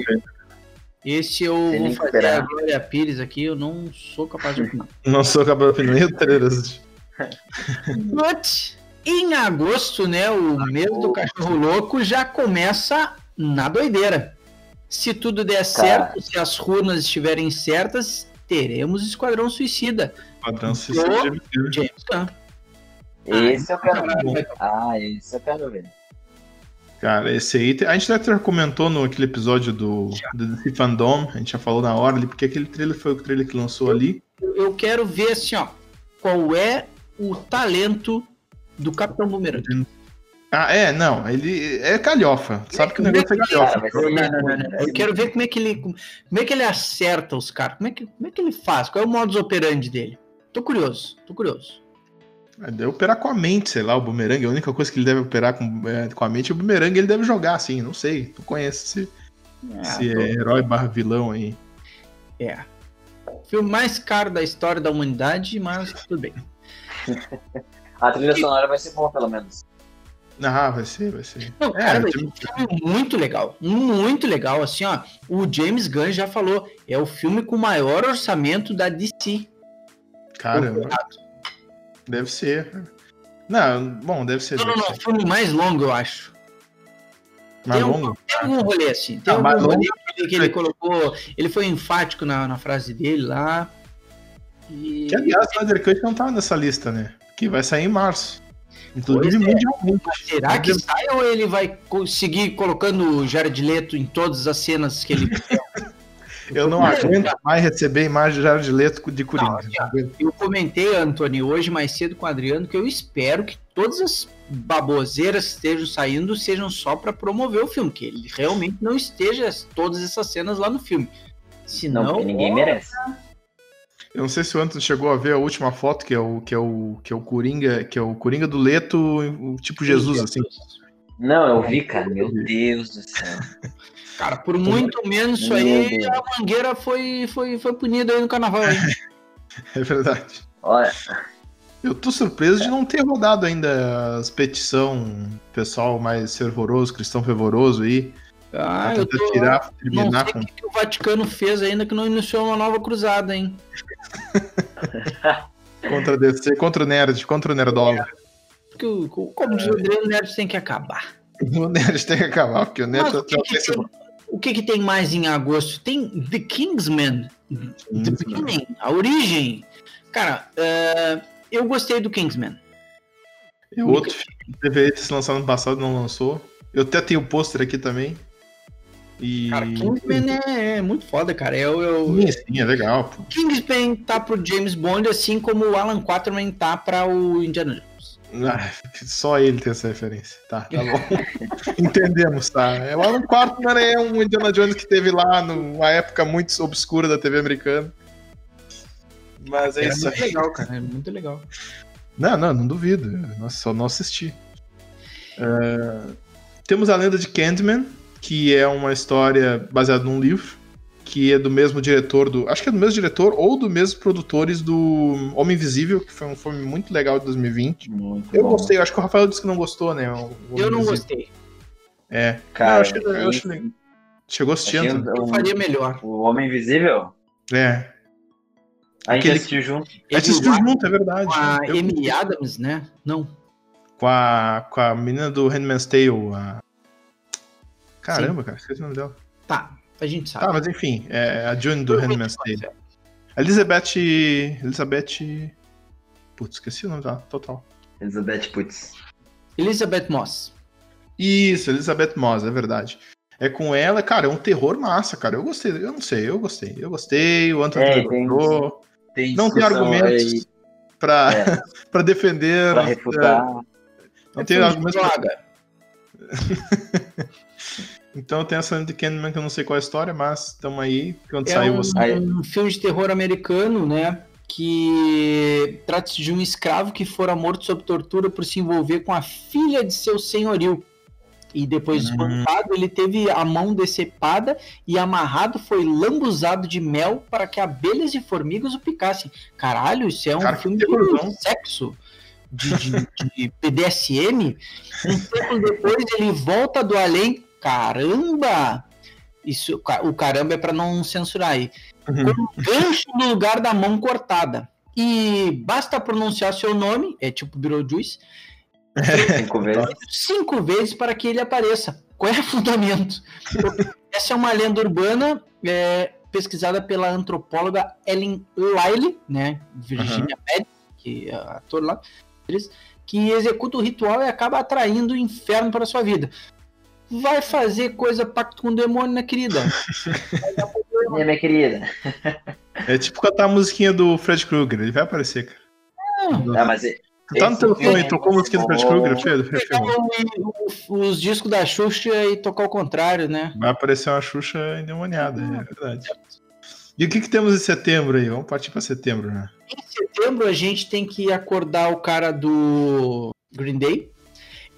Esse eu Tem vou fazer esperar. a Glória Pires aqui, eu não sou capaz de opinar. Não sou capaz de nem o trailer assistir. But, em agosto, né, o mês do cachorro louco já começa na doideira. Se tudo der certo, se as runas estiverem certas, teremos Esquadrão Suicida. Padrão Suicida. James Gunn. Esse eu quero Caralho, ver. Ah, esse eu quero ver. Cara, esse aí. A gente até comentou no aquele episódio do, do DC Fandom, a gente já falou na hora ali, porque aquele trailer foi o trailer que lançou ali. Eu quero ver assim, ó, qual é o talento do Capitão Boomerang. Ah, é, não, ele é calhofa. Sabe que o negócio é calhofa. Não, não, não, Eu quero ver como é que ele, como é que ele acerta os caras. Como é que, como é que ele faz? Qual é o modus operandi dele? Tô curioso, tô curioso. É, Deve operar com a mente, sei lá, o bumerangue. A única coisa que ele deve operar com, é, com a mente é o bumerangue. Ele deve jogar assim, não sei. Tu conhece esse, É, esse tô- é, herói barra vilão aí. é. Filme mais caro da história da humanidade, mas tudo bem. A trilha sonora vai ser boa, pelo menos. Ah, vai ser, vai ser. Não, É, cara, ser um filme muito legal. Muito legal. Assim, ó. O James Gunn já falou. É o filme com o maior orçamento da DC. Cara, deve ser. Não, bom, deve ser. Não, não, não. Filme mais longo, eu acho. Mais tem um- longo? Tem algum rolê assim. Tem Ah, algum rolê longo- que ele, colocou. Ele foi enfático na, na frase dele lá. E... Que aliás, o Snyder Cut não tá nessa lista, né? Que vai sair em março. Inclusive é. mundialmente. Será que sai ou ele vai conseguir colocando o Jared Leto em todas as cenas que ele. Eu não aguento mais receber imagem de Jared Leto de Coringa. Não, eu comentei, Antônio, hoje mais cedo com o Adriano, que eu espero que todas as baboseiras que estejam saindo sejam só para promover o filme, que ele realmente não esteja todas essas cenas lá no filme. Não, Senão, porque ninguém merece. Eu não sei se o Anton chegou a ver a última foto, que é o que é o que é o Coringa, que é o Coringa do Leto, tipo Jesus, assim. Não, eu vi, cara. Meu Deus do céu. Cara, por muito menos isso aí, a Mangueira foi, foi, foi punida aí no carnaval. Hein? é verdade. Olha. Eu tô surpreso de não ter rodado ainda as petição pessoal mais fervoroso, cristão fervoroso aí. Ah, eu tô... tirar, terminar não sei com... o que o Vaticano fez ainda que não iniciou uma nova cruzada, hein? contra DC, contra o Nerd, contra o Nerdola. Porque, como diz o Adriano, o Nerd tem que acabar. O Nerd tem que acabar, porque o Nerd o que, que tem, o que, que tem mais em agosto? Tem The Kingsman. Kingsman. The Beginning, a origem. Cara, uh, eu gostei do Kingsman. E outro filme deveria ter se lançado no passado não lançou. Eu até tenho o pôster aqui também. E... Cara, Kingsman é, é muito foda, cara. Eu, eu... Sim, sim, é legal. Pô. Kingsman tá pro James Bond, assim como o Alan Quaterman tá pra o Indiana Jones. Ah, só ele tem essa referência. Tá, tá bom. Entendemos, tá? É, o Alan Quaterman é um Indiana Jones que teve lá numa época muito obscura da TV americana. Mas é, é isso muito aí. legal, cara. É muito legal. Não, não, não duvido. Nossa, só não assisti. Uh, temos a lenda de Candyman, que é uma história baseada num livro, que é do mesmo diretor do. Acho que é do mesmo diretor ou do mesmo produtores do Homem Invisível, que foi um filme muito legal de 2020. Muito eu bom. gostei, acho que o Rafael disse que não gostou, né? eu não gostei. É. Cara, eu acho, que, eu legal. Chegou assistindo. Eu faria melhor. O Homem Invisível? É. A gente Aquele... assistiu junto. A gente assistiu junto, é verdade. Com a eu... Amy Adams, né? Não. Com a, com a menina do Handman's Tale, a Caramba, Sim. cara, esqueci o nome dela. Tá, a gente sabe. Tá, mas enfim, é a June do Handmaid's Tale. Elizabeth. Elizabeth. Putz, esqueci o nome dela, total. Elizabeth Putz. Elizabeth Moss. Isso, Elizabeth Moss, é verdade. É com ela, cara, é um terror massa, cara. Eu gostei, eu não sei, eu gostei. Eu gostei, o Anthony é, gostou. Tem não tem argumentos aí. pra, é. pra defender. Pra refutar. É, não tem argumentos pra... Então tem essa de Candyman que eu não sei qual é a história, mas estamos aí. Quando é saiu você. um filme de terror americano, né? Que trata-se de um escravo que fora morto sob tortura por se envolver com a filha de seu senhorio. E depois de hum. espancado, ele teve a mão decepada e amarrado foi lambuzado de mel para que abelhas e formigas o picassem. Caralho, isso é um Cara, filme de sexo. De, de, de PDSM. Um tempo depois ele volta do além caramba! Isso, o caramba é para não censurar aí. Uhum. Com um gancho no lugar da mão cortada. E basta pronunciar seu nome, é tipo Beetlejuice, cinco vezes. Cinco vezes para que ele apareça. Qual é o fundamento? Essa é uma lenda urbana é, pesquisada pela antropóloga Ellen Lyle, né? Virginia uhum. Que é ator lá, que executa o ritual e acaba atraindo o inferno para sua vida vai fazer coisa pacto com o demônio, né, querida? é, minha querida. É tipo cantar a musiquinha do Fred Krueger, ele vai aparecer, cara. Ah, mas é, tá no telefone e tocou a musiquinha do Fred Krueger, Pedro? Os discos da Xuxa e tocar o contrário, né? Vai aparecer uma Xuxa endemoniada, é verdade. E o que, que temos em setembro aí? Vamos partir para setembro, né? Em setembro a gente tem que acordar o cara do Green Day.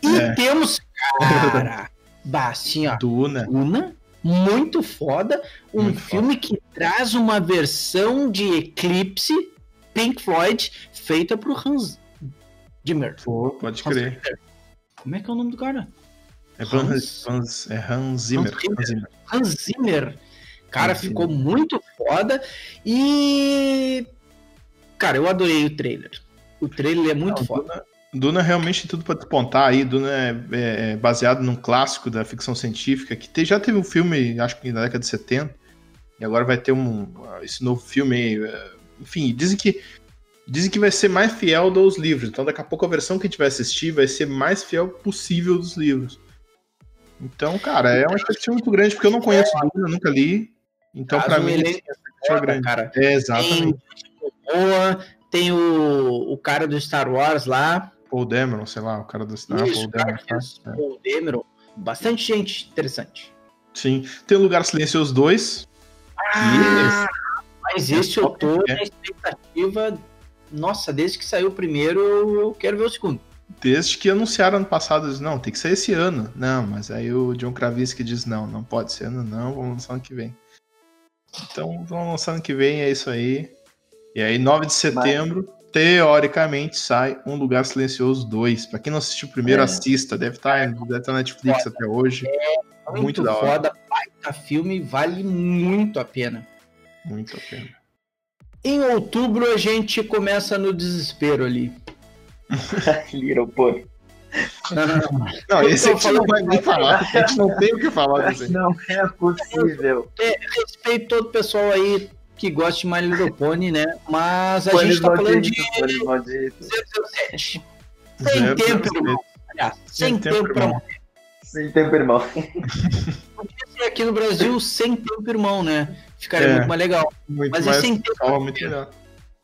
E é. temos, cara, Bah, assim, ó. Duna. Duna, muito foda. Um muito filme foda. que traz uma versão de Eclipse, Pink Floyd, feita pro Hans Zimmer. Pô, pode Hans crer. Zimmer. Como é que é o nome do cara? É Hans, Hans, é Hans Zimmer. Hans Zimmer. Hans Zimmer. Cara, Hans ficou Zimmer. muito foda. E. Cara, eu adorei o trailer. O trailer é muito Não, foda. Duna, Duna realmente tem tudo para despontar aí. Duna é, é, é, baseado num clássico da ficção científica que te, já teve um filme, acho que na década de 70, e agora vai ter um, esse novo filme. É, enfim, dizem que dizem que vai ser mais fiel dos livros. Então, daqui a pouco a versão que a gente vai assistir vai ser mais fiel possível dos livros. Então, cara, é uma expectativa muito grande, porque eu não conheço Duna, nunca li. Então, para mim, é, é grande. Cara. É, exatamente. Tem, tem o, o cara do Star Wars lá, Paul Dameron, sei lá, o cara do Snap, Paul Dameron. É. Paul Dameron. Bastante gente interessante. Sim. Tem o Lugar Silencioso 2. Ah, Mas esse eu tô na expectativa. Nossa, desde que saiu o primeiro, eu quero ver o segundo. Desde que anunciaram ano passado, eles, não, tem que ser esse ano. Não, mas aí o John Krasinski diz, não, não pode ser ano não, vamos lançar ano que vem. Então, vamos lançar ano que vem, é isso aí. E aí, 9 de setembro, mas... teoricamente, sai Um Lugar Silencioso 2. Pra quem não assistiu o primeiro, é. assista. Deve estar, tá, deve estar tá na Netflix foda. até hoje. É muito, muito da hora. foda, baita filme, vale muito a pena. Muito a pena. Em outubro, a gente começa no desespero ali. Little Pony. Não, esse a gente não vai nem falar. A gente não tem o que falar. Não é possível. É, respeito todo o pessoal aí que gosta de My Little Pony, né? Mas a gente tá falando de 007. Sem tempo, irmão. Sem tempo, irmão. Sem tempo, irmão. Podia ser aqui no Brasil sem tempo, irmão, né? Ficaria é, muito mais legal. Muito Mas mais, sem tempo. Muito melhor.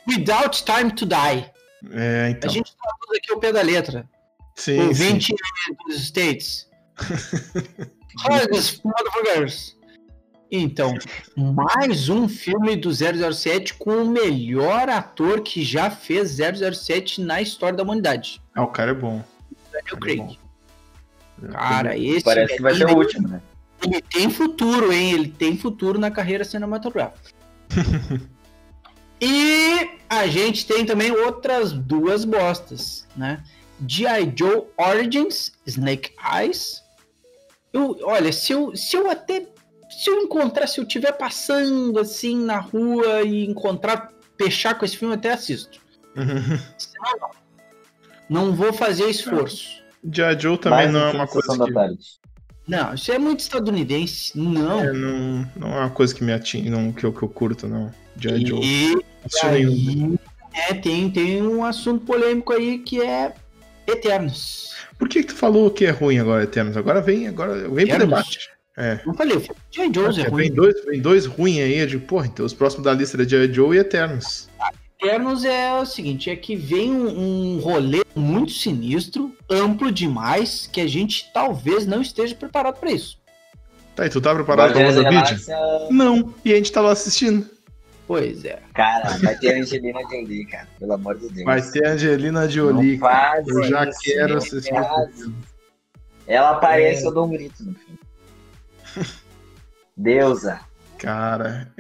Without Time to Die. É, então. A gente traduz aqui o pé da letra. Sim. O 20 dos States. Hugs, motherfuckers. Então, mais um filme do 007 com o melhor ator que já fez 007 na história da humanidade. Ah, o cara é bom. Daniel é Craig. É cara, esse. Parece que vai ser o último, né? Ele tem futuro, hein? Ele tem futuro na carreira cinematográfica. e a gente tem também outras duas bostas, né? G.I. Joe Origins, Snake Eyes. Eu, olha, se eu, se eu até. Se eu encontrar, se eu estiver passando assim na rua e encontrar, fechar com esse filme, eu até assisto. Senão, não. Não vou fazer esforço. G.I. Joe também não é uma coisa. Que... Não, isso é muito estadunidense. Não. É, não, não é uma coisa que me atinge, não, que, eu, que eu curto, não. G.I. Joe. E, aí, é, tem, tem um assunto polêmico aí que é Eternos. Por que, que tu falou que é ruim agora, Eternos? Agora vem, agora vem pro debate. É. Não falei, G.I. Joe é, ruim. Vem dois, vem dois ruins aí, eu digo, porra, então os próximos da lista é G.I. Joe e Eternos. Eternos é o seguinte, é que vem um, um rolê muito sinistro, amplo demais, que a gente talvez não esteja preparado para isso. Tá, e tu tá preparado pra WandaVision? Não, e a gente tava assistindo. Pois é. Cara, vai ter a Angelina Jolie, cara, pelo amor de Deus. Vai ter a Angelina Jolie. Eu já isso, quero assistir. Ela aparece, é. eu dou um grito no filme. Deusa. Cara,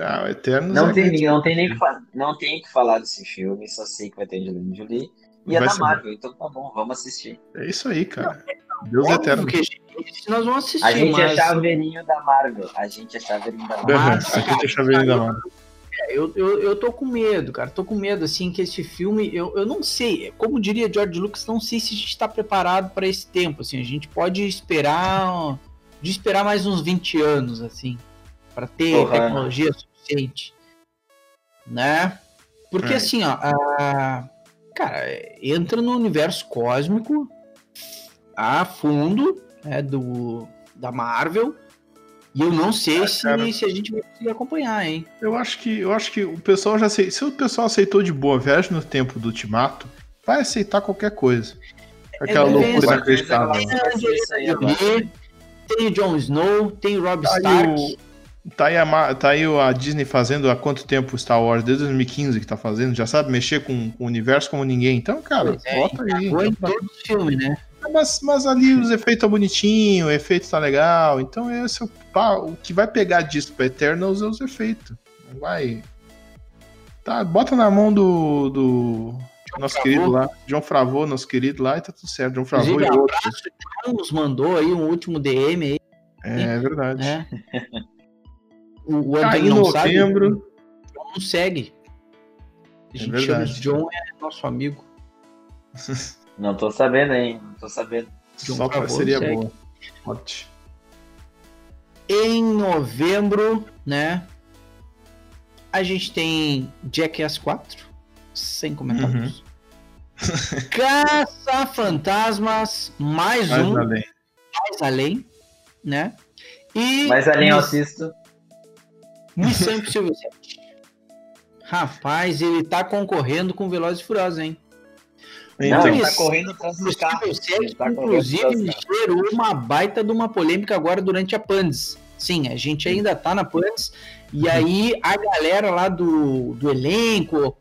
ah, o Eternos não, é tem, não, tem nem que, não tem que falar desse filme, só sei que vai ter Angelina Jolie. E é da Marvel, então tá bom, vamos assistir. É isso aí, cara. Deus Eterno. Que nós vamos assistir. A gente é mas... é chaveirinho da Marvel. A gente é chaveirinho da Marvel. Uhum, a gente é chaveirinho da Marvel. É, eu, eu, eu tô com medo, cara. Tô com medo, assim, que esse filme, eu, eu não sei, como diria George Lucas, não sei se a gente tá preparado para esse tempo, assim. A gente pode esperar, de esperar mais uns 20 anos, assim, para ter uhum. tecnologia suficiente, né? Porque, é. assim, ó, a, cara, entra no universo cósmico a fundo, né, do, da Marvel, e eu não sei é, se, se a gente vai conseguir acompanhar, hein? Eu acho que eu acho que o pessoal já aceitou. Se o pessoal aceitou de boa viagem no tempo do Ultimato, vai aceitar qualquer coisa. Aquela é, loucura inacreditável. Tem, tem o Jon Snow, tem o Rob tá Stark. O, tá, aí a, tá aí a Disney fazendo há quanto tempo Star Wars? Desde 2015 que tá fazendo, já sabe mexer com, com o universo como ninguém. Então, cara, pois é, bota aí. Foi em todo o filme, né? Mas, mas ali os efeitos estão bonitinhos, o efeito tá legal. Então esse é o, o que vai pegar disso pra Eternals é os efeitos. Não vai. Tá, bota na mão do. do nosso Fravô. querido lá, João Fravô, nosso querido lá, e tá tudo certo. João Fravô e outro. nos mandou aí um último DM aí. É, é verdade. É. o, o ah, em novembro. Sabe, não segue. A é gente é chama de John é nosso amigo. Não tô sabendo, hein? Não tô sabendo. Só que seria boa. Ótimo. Em novembro, né? A gente tem Jackass 4. Sem comentários. Uhum. Caça Fantasmas, mais, mais um. Além. Mais além, né? E mais além eu assisto. Missão Impossível 7. Rapaz, ele tá concorrendo com Velozes e Furiosos, hein? Então, não, ele tá correndo atrás do carro. Tá inclusive, gerou uma baita de uma polêmica agora durante a Pandes. Sim, a gente ainda tá na Pants. E aí a galera lá do, do elenco,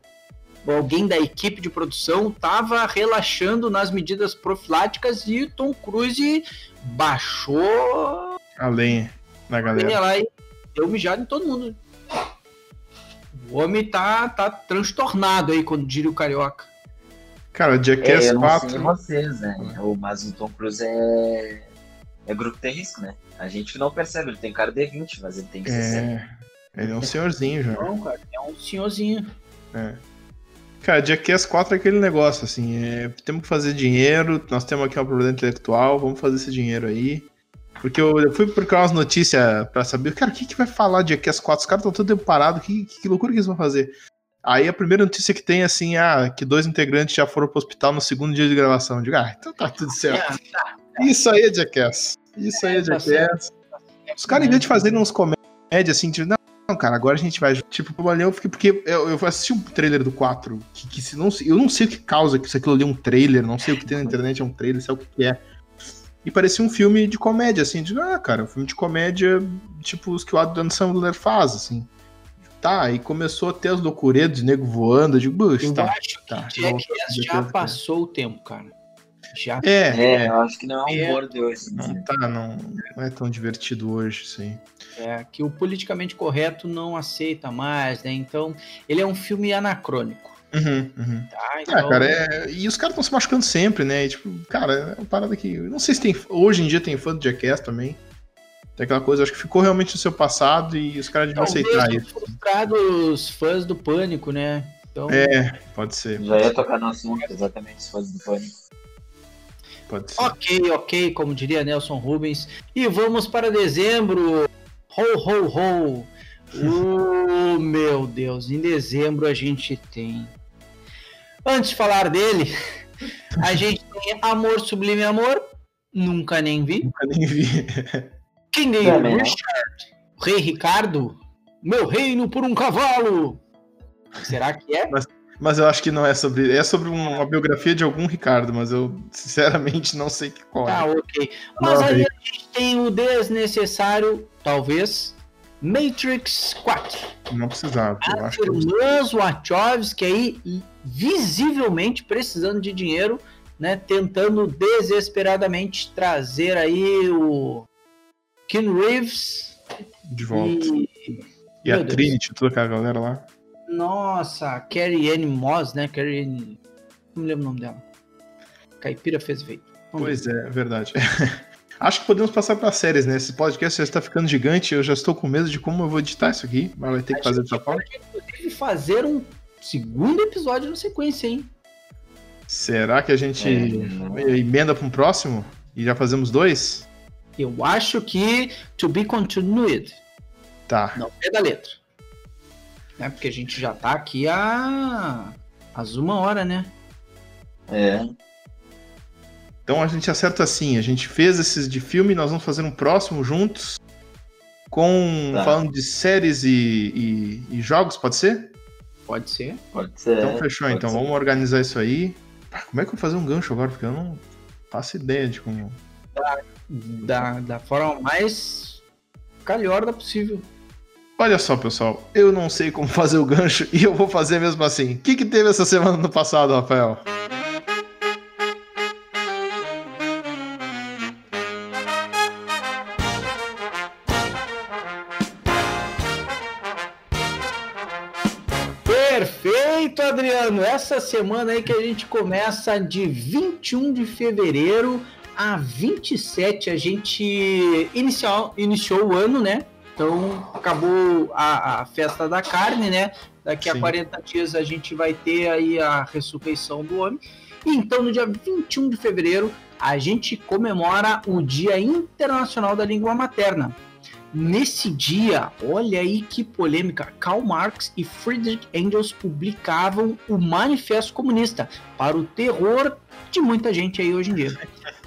alguém da equipe de produção, tava relaxando nas medidas profiláticas e Tom Cruise baixou além na galera. Lá e deu mijado em todo mundo. O homem tá, tá transtornado aí, quando diria o carioca. Cara, Jackass é, eu 4. Sei vocês, né? Mas o Tom Cruise é. É grupo de risco, né? A gente não percebe, ele tem cara de 20, mas ele tem que é... Ele é um senhorzinho já. Não, cara, é um senhorzinho. É. Cara, Jackass 4 é aquele negócio, assim, é, temos que fazer dinheiro, nós temos aqui uma problema intelectual, vamos fazer esse dinheiro aí. Porque eu, eu fui procurar umas notícias pra saber, cara, o que, que vai falar de Jackass 4? Os caras estão tudo parados, que, que, que, loucura que eles vão fazer? Aí a primeira notícia que tem, assim, ah, que dois integrantes já foram pro hospital no segundo dia de gravação. Eu digo, ah, então tá tudo certo. É. Isso aí é Jackass. Isso aí é, é tá Jackass. Os caras, em vez de fazerem uns comédias assim, tipo, não, cara, agora a gente vai. Tipo, ali eu fiquei. Porque eu, eu assisti o um trailer do 4. Que, que se não, eu não sei o que causa que isso aquilo ali é um trailer, não sei o que tem na internet é um trailer, sei o que é. E parecia um filme de comédia, assim. De, ah, cara, um filme de comédia, tipo os que o Adam Sandler faz, assim. Tá, e começou a ter as loucuras de nego voando. Eu digo, eu tá, acho tá, que Jackass já passou o tempo, cara. Já. É, é, eu acho que não é um humor de hoje. Não, tá, não, não é tão divertido hoje, sim. É, que o politicamente correto não aceita mais, né? Então, ele é um filme anacrônico. Uhum, uhum. Tá, é, então... É, cara, é... e os caras estão se machucando sempre, né? E, tipo, cara, é uma parada que. Não sei se tem. Hoje em dia tem fã do Jackass também. Tem aquela coisa, acho que ficou realmente no seu passado e os caras deviam aceitar isso. os fãs do pânico, né? Então... É, pode ser. Já ia tocar no assunto, exatamente, os fãs do pânico. Pode ser. Ok, ok, como diria Nelson Rubens. E vamos para dezembro. Ho, ho, ho. Oh, meu Deus, em dezembro a gente tem. Antes de falar dele, a gente tem Amor Sublime Amor. Nunca nem vi. Nunca nem vi. King é, Richard. Rei Ricardo. Meu reino por um cavalo. Será que é? Mas mas eu acho que não é sobre. É sobre uma biografia de algum Ricardo, mas eu sinceramente não sei que qual é. Ah, ok. Mas aí a gente tem o desnecessário, talvez, Matrix 4. Não precisava. Eu acho que irmãs Wachowski aí visivelmente precisando de dinheiro, né? Tentando desesperadamente trazer aí o Ken Reeves de volta. E, e a Trinity, toda aquela galera lá. Nossa, Carrie Anne Moss, né? Carrie Anne... Não me lembro o nome dela. Caipira fez veio. pois ver. é, é verdade. Acho que podemos passar para séries, né? Esse podcast já está ficando gigante, eu já estou com medo de como eu vou editar isso aqui, mas vai ter que fazer dessa forma. Inclusive fazer um segundo episódio na sequência, hein? Será que a gente é, emenda para um próximo? E já fazemos dois? Eu acho que to be continued. Tá. Não é da letra né? Porque a gente já tá aqui há às uma hora, né? É. Então a gente acerta assim, a gente fez esses de filme, nós vamos fazer um próximo juntos, com tá. falando de séries e, e, e, jogos, pode ser? Pode ser. Pode ser. Então fechou, então ser. vamos organizar isso aí. Como é que eu vou fazer um gancho agora? Porque eu não faço ideia de como. Da, da, da forma mais calhorda possível. Olha só, pessoal, eu não sei como fazer o gancho e eu vou fazer mesmo assim. O que, que teve essa semana no passado, Rafael? Perfeito, Adriano. Essa semana aí que a gente começa de 21 de fevereiro a 27, a gente iniciou, iniciou o ano, né? Então, acabou a, a, festa da carne, né? Daqui Sim. a 40 dias a gente vai ter aí a ressurreição do homem. E então, no dia 21 de fevereiro, a gente comemora o Dia Internacional da Língua Materna. Nesse dia, olha aí que polêmica, Karl Marx e Friedrich Engels publicavam o Manifesto Comunista para o terror de muita gente aí hoje em dia.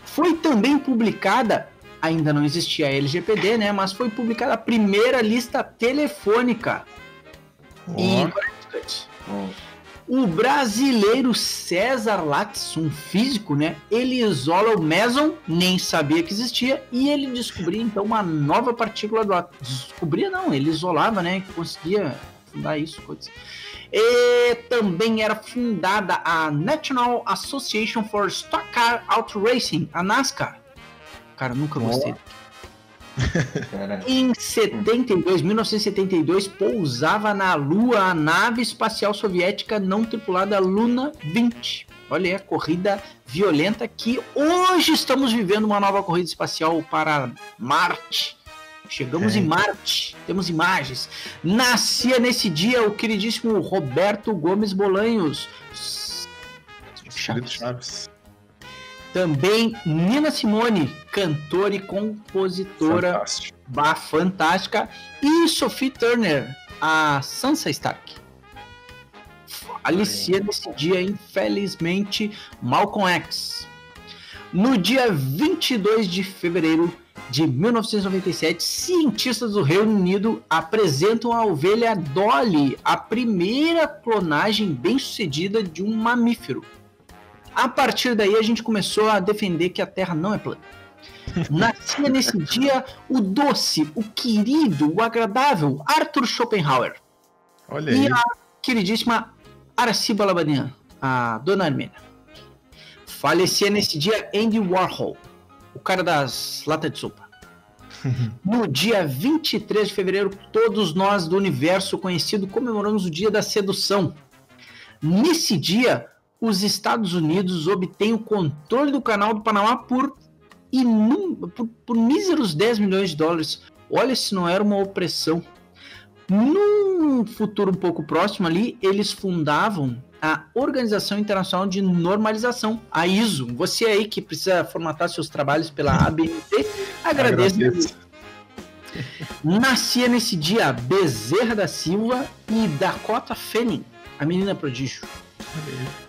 Foi também publicada ainda não existia a LGPD, né? Mas foi publicada a primeira lista telefônica oh. em. Oh. O brasileiro César Lattes, um físico, né? Ele isola o meson, nem sabia que existia, e ele descobria então uma nova partícula do átomo. Descobria não, ele isolava, né? Conseguia fundar isso, coisas. E também era fundada a National Association for Stock Car Auto Racing, a NASCAR. Cara, nunca gostei. Em 72, 1972, pousava na Lua a nave espacial soviética não tripulada Luna 20. Olha aí a corrida violenta que hoje estamos vivendo uma nova corrida espacial para Marte. Chegamos é. em Marte, temos imagens. Nascia nesse dia o queridíssimo Roberto Gomes Bolanhos. Chaves. Chaves. Também Nina Simone, cantora e compositora Fantástico. fantástica. E Sophie Turner, a Sansa Stark. Falecia nesse dia, infelizmente, Malcolm X. No dia 22 de fevereiro de 1997, cientistas do Reino Unido apresentam a ovelha Dolly, a primeira clonagem bem-sucedida de um mamífero. A partir daí a gente começou a defender que a Terra não é plana. Nascia nesse dia o doce, o querido, o agradável Arthur Schopenhauer. Olha e aí. a queridíssima Araciba Labanian, a dona Armênia. Falecia nesse dia Andy Warhol, o cara das latas de sopa. No dia 23 de fevereiro, todos nós do universo conhecido comemoramos o dia da sedução. Nesse dia, os Estados Unidos obtêm o controle do canal do Panamá por, inum, por, por míseros 10 milhões de dólares. Olha se não era uma opressão. Num futuro um pouco próximo ali, eles fundavam a Organização Internacional de Normalização, a ISO. Você aí que precisa formatar seus trabalhos pela ABNT, agradeço. agradeço. Nascia nesse dia Bezerra da Silva e Dakota Fanning, a menina prodígio.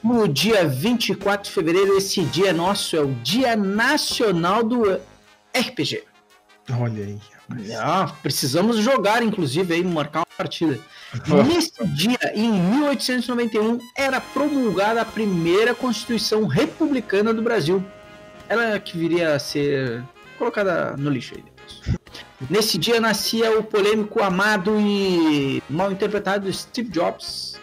No dia 24 de fevereiro, esse dia nosso é o Dia Nacional do RPG. Olha aí. Ah, precisamos jogar, inclusive, aí, marcar uma partida. Nesse dia, em 1891, era promulgada a primeira Constituição Republicana do Brasil. Ela que viria a ser colocada no lixo aí depois. Nesse dia nascia o polêmico, amado e mal interpretado Steve Jobs,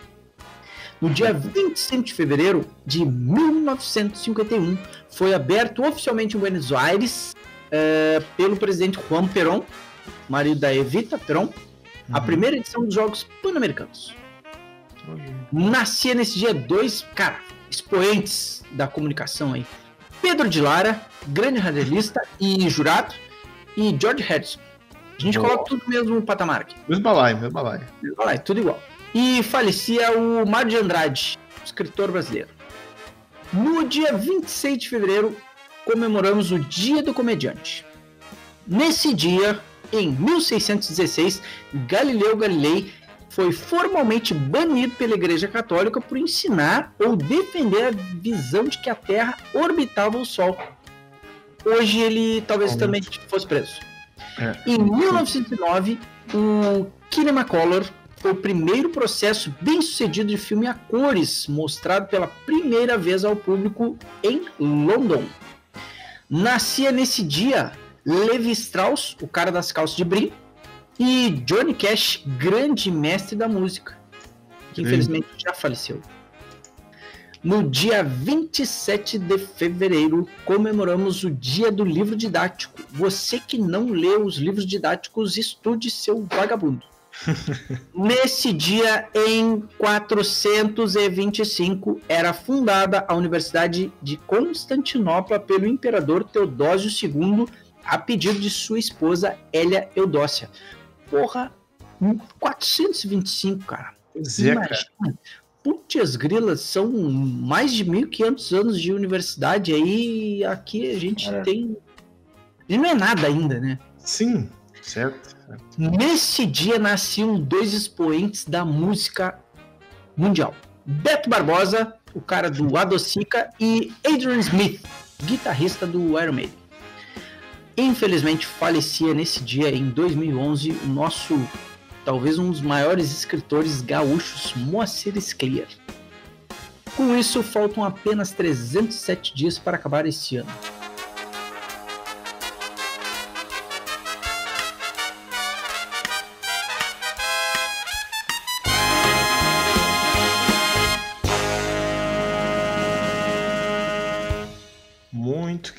no dia 25 de fevereiro de 1951, foi aberto oficialmente em Buenos Aires uh, pelo presidente Juan Perón, marido da Evita Perón, uhum. a primeira edição dos Jogos Pan-Americanos. Uhum. Nascia nesse dia dois, cara, expoentes da comunicação aí. Pedro de Lara, grande radialista e jurado, e George Harrison. A gente Boa. coloca tudo no mesmo patamar aqui. Mesmo balaio, mesmo balaio. Mesmo balaio, tudo igual e falecia o Mário de Andrade, escritor brasileiro. No dia 26 de fevereiro, comemoramos o Dia do Comediante. Nesse dia, em 1616, Galileu Galilei foi formalmente banido pela Igreja Católica por ensinar ou defender a visão de que a Terra orbitava o Sol. Hoje ele talvez também fosse preso. É. Em 1909, o Kinemacolor foi o primeiro processo bem sucedido de filme a cores, mostrado pela primeira vez ao público em London. Nascia nesse dia Levi Strauss, o cara das calças de brim, e Johnny Cash, grande mestre da música, que infelizmente já faleceu. No dia 27 de fevereiro, comemoramos o Dia do Livro Didático. Você que não lê os livros didáticos, estude seu vagabundo. Nesse dia, em 425, era fundada a Universidade de Constantinopla pelo imperador Teodósio II, a pedido de sua esposa Hélia Eudócia. Porra, 425, cara. Pois é, cara. Putz, grilas, são mais de 1.500 anos de universidade aí, aqui a gente é. tem... E não é nada ainda, né? Sim, certo. Nesse dia nasciam dois expoentes da música mundial: Beto Barbosa, o cara do Adocica, e Adrian Smith, guitarrista do Iron Maiden. Infelizmente falecia nesse dia, em 2011, o nosso, talvez um dos maiores escritores gaúchos, Moacir Scliar. Com isso, faltam apenas 307 dias para acabar este ano.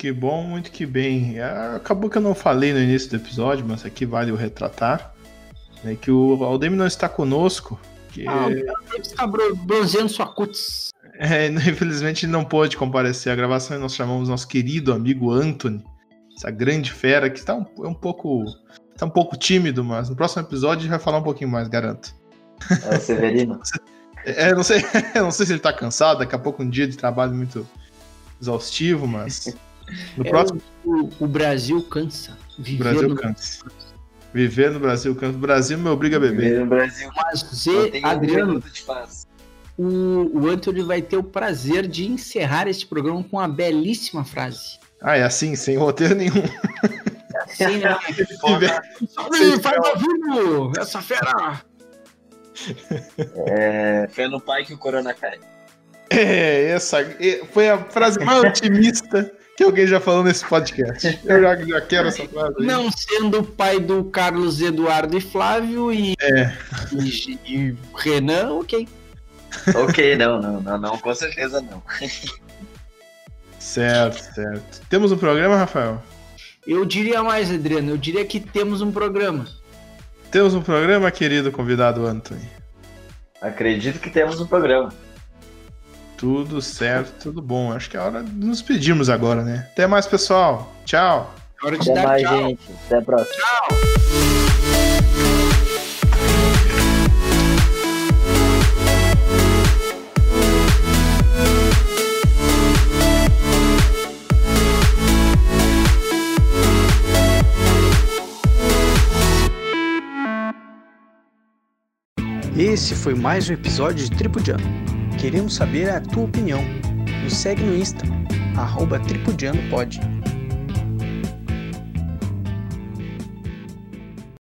Que bom, muito que bem. É, acabou que eu não falei no início do episódio, mas aqui vale o retratar. Né, que o Aldemir não está conosco. Que... Ah, ele está bronzeando sua cutis. É, infelizmente ele não pôde comparecer à gravação e nós chamamos nosso querido amigo Anthony, essa grande fera que está um, é um pouco está um pouco tímido, mas no próximo episódio a gente vai falar um pouquinho mais, garanto. É o Severino. é, não sei, não sei se ele está cansado, daqui a pouco um dia de trabalho muito exaustivo, mas no é, próximo o, o, Brasil cansa. O Brasil no... cansa. Viver no Brasil cansa. O Brasil me obriga a beber. Viver no Brasil. Mas você, Adriano, o, o Anthony vai ter o prazer de encerrar este programa com uma belíssima frase. Ah, é assim, sem roteiro nenhum. É assim, né? Faz ao essa fera! É, fé no pai que o corona cai. É, essa foi a frase mais otimista que alguém já falou nesse podcast. Eu já, já quero essa frase. Aí. Não sendo o pai do Carlos Eduardo e Flávio e, é. e, e Renan, ok. Ok, não, não, não, não, com certeza não. certo, certo. Temos um programa, Rafael? Eu diria mais, Adriano, eu diria que temos um programa. Temos um programa, querido convidado Anthony? Acredito que temos um programa. Tudo certo, tudo bom. Acho que é hora de nos pedirmos agora, né? Até mais, pessoal. Tchau. É hora de Até dar mais, tchau. gente. Até a próxima. Tchau. Esse foi mais um episódio de Tripudiano. Queremos saber a tua opinião. Nos segue no Insta, arroba tripudianopod.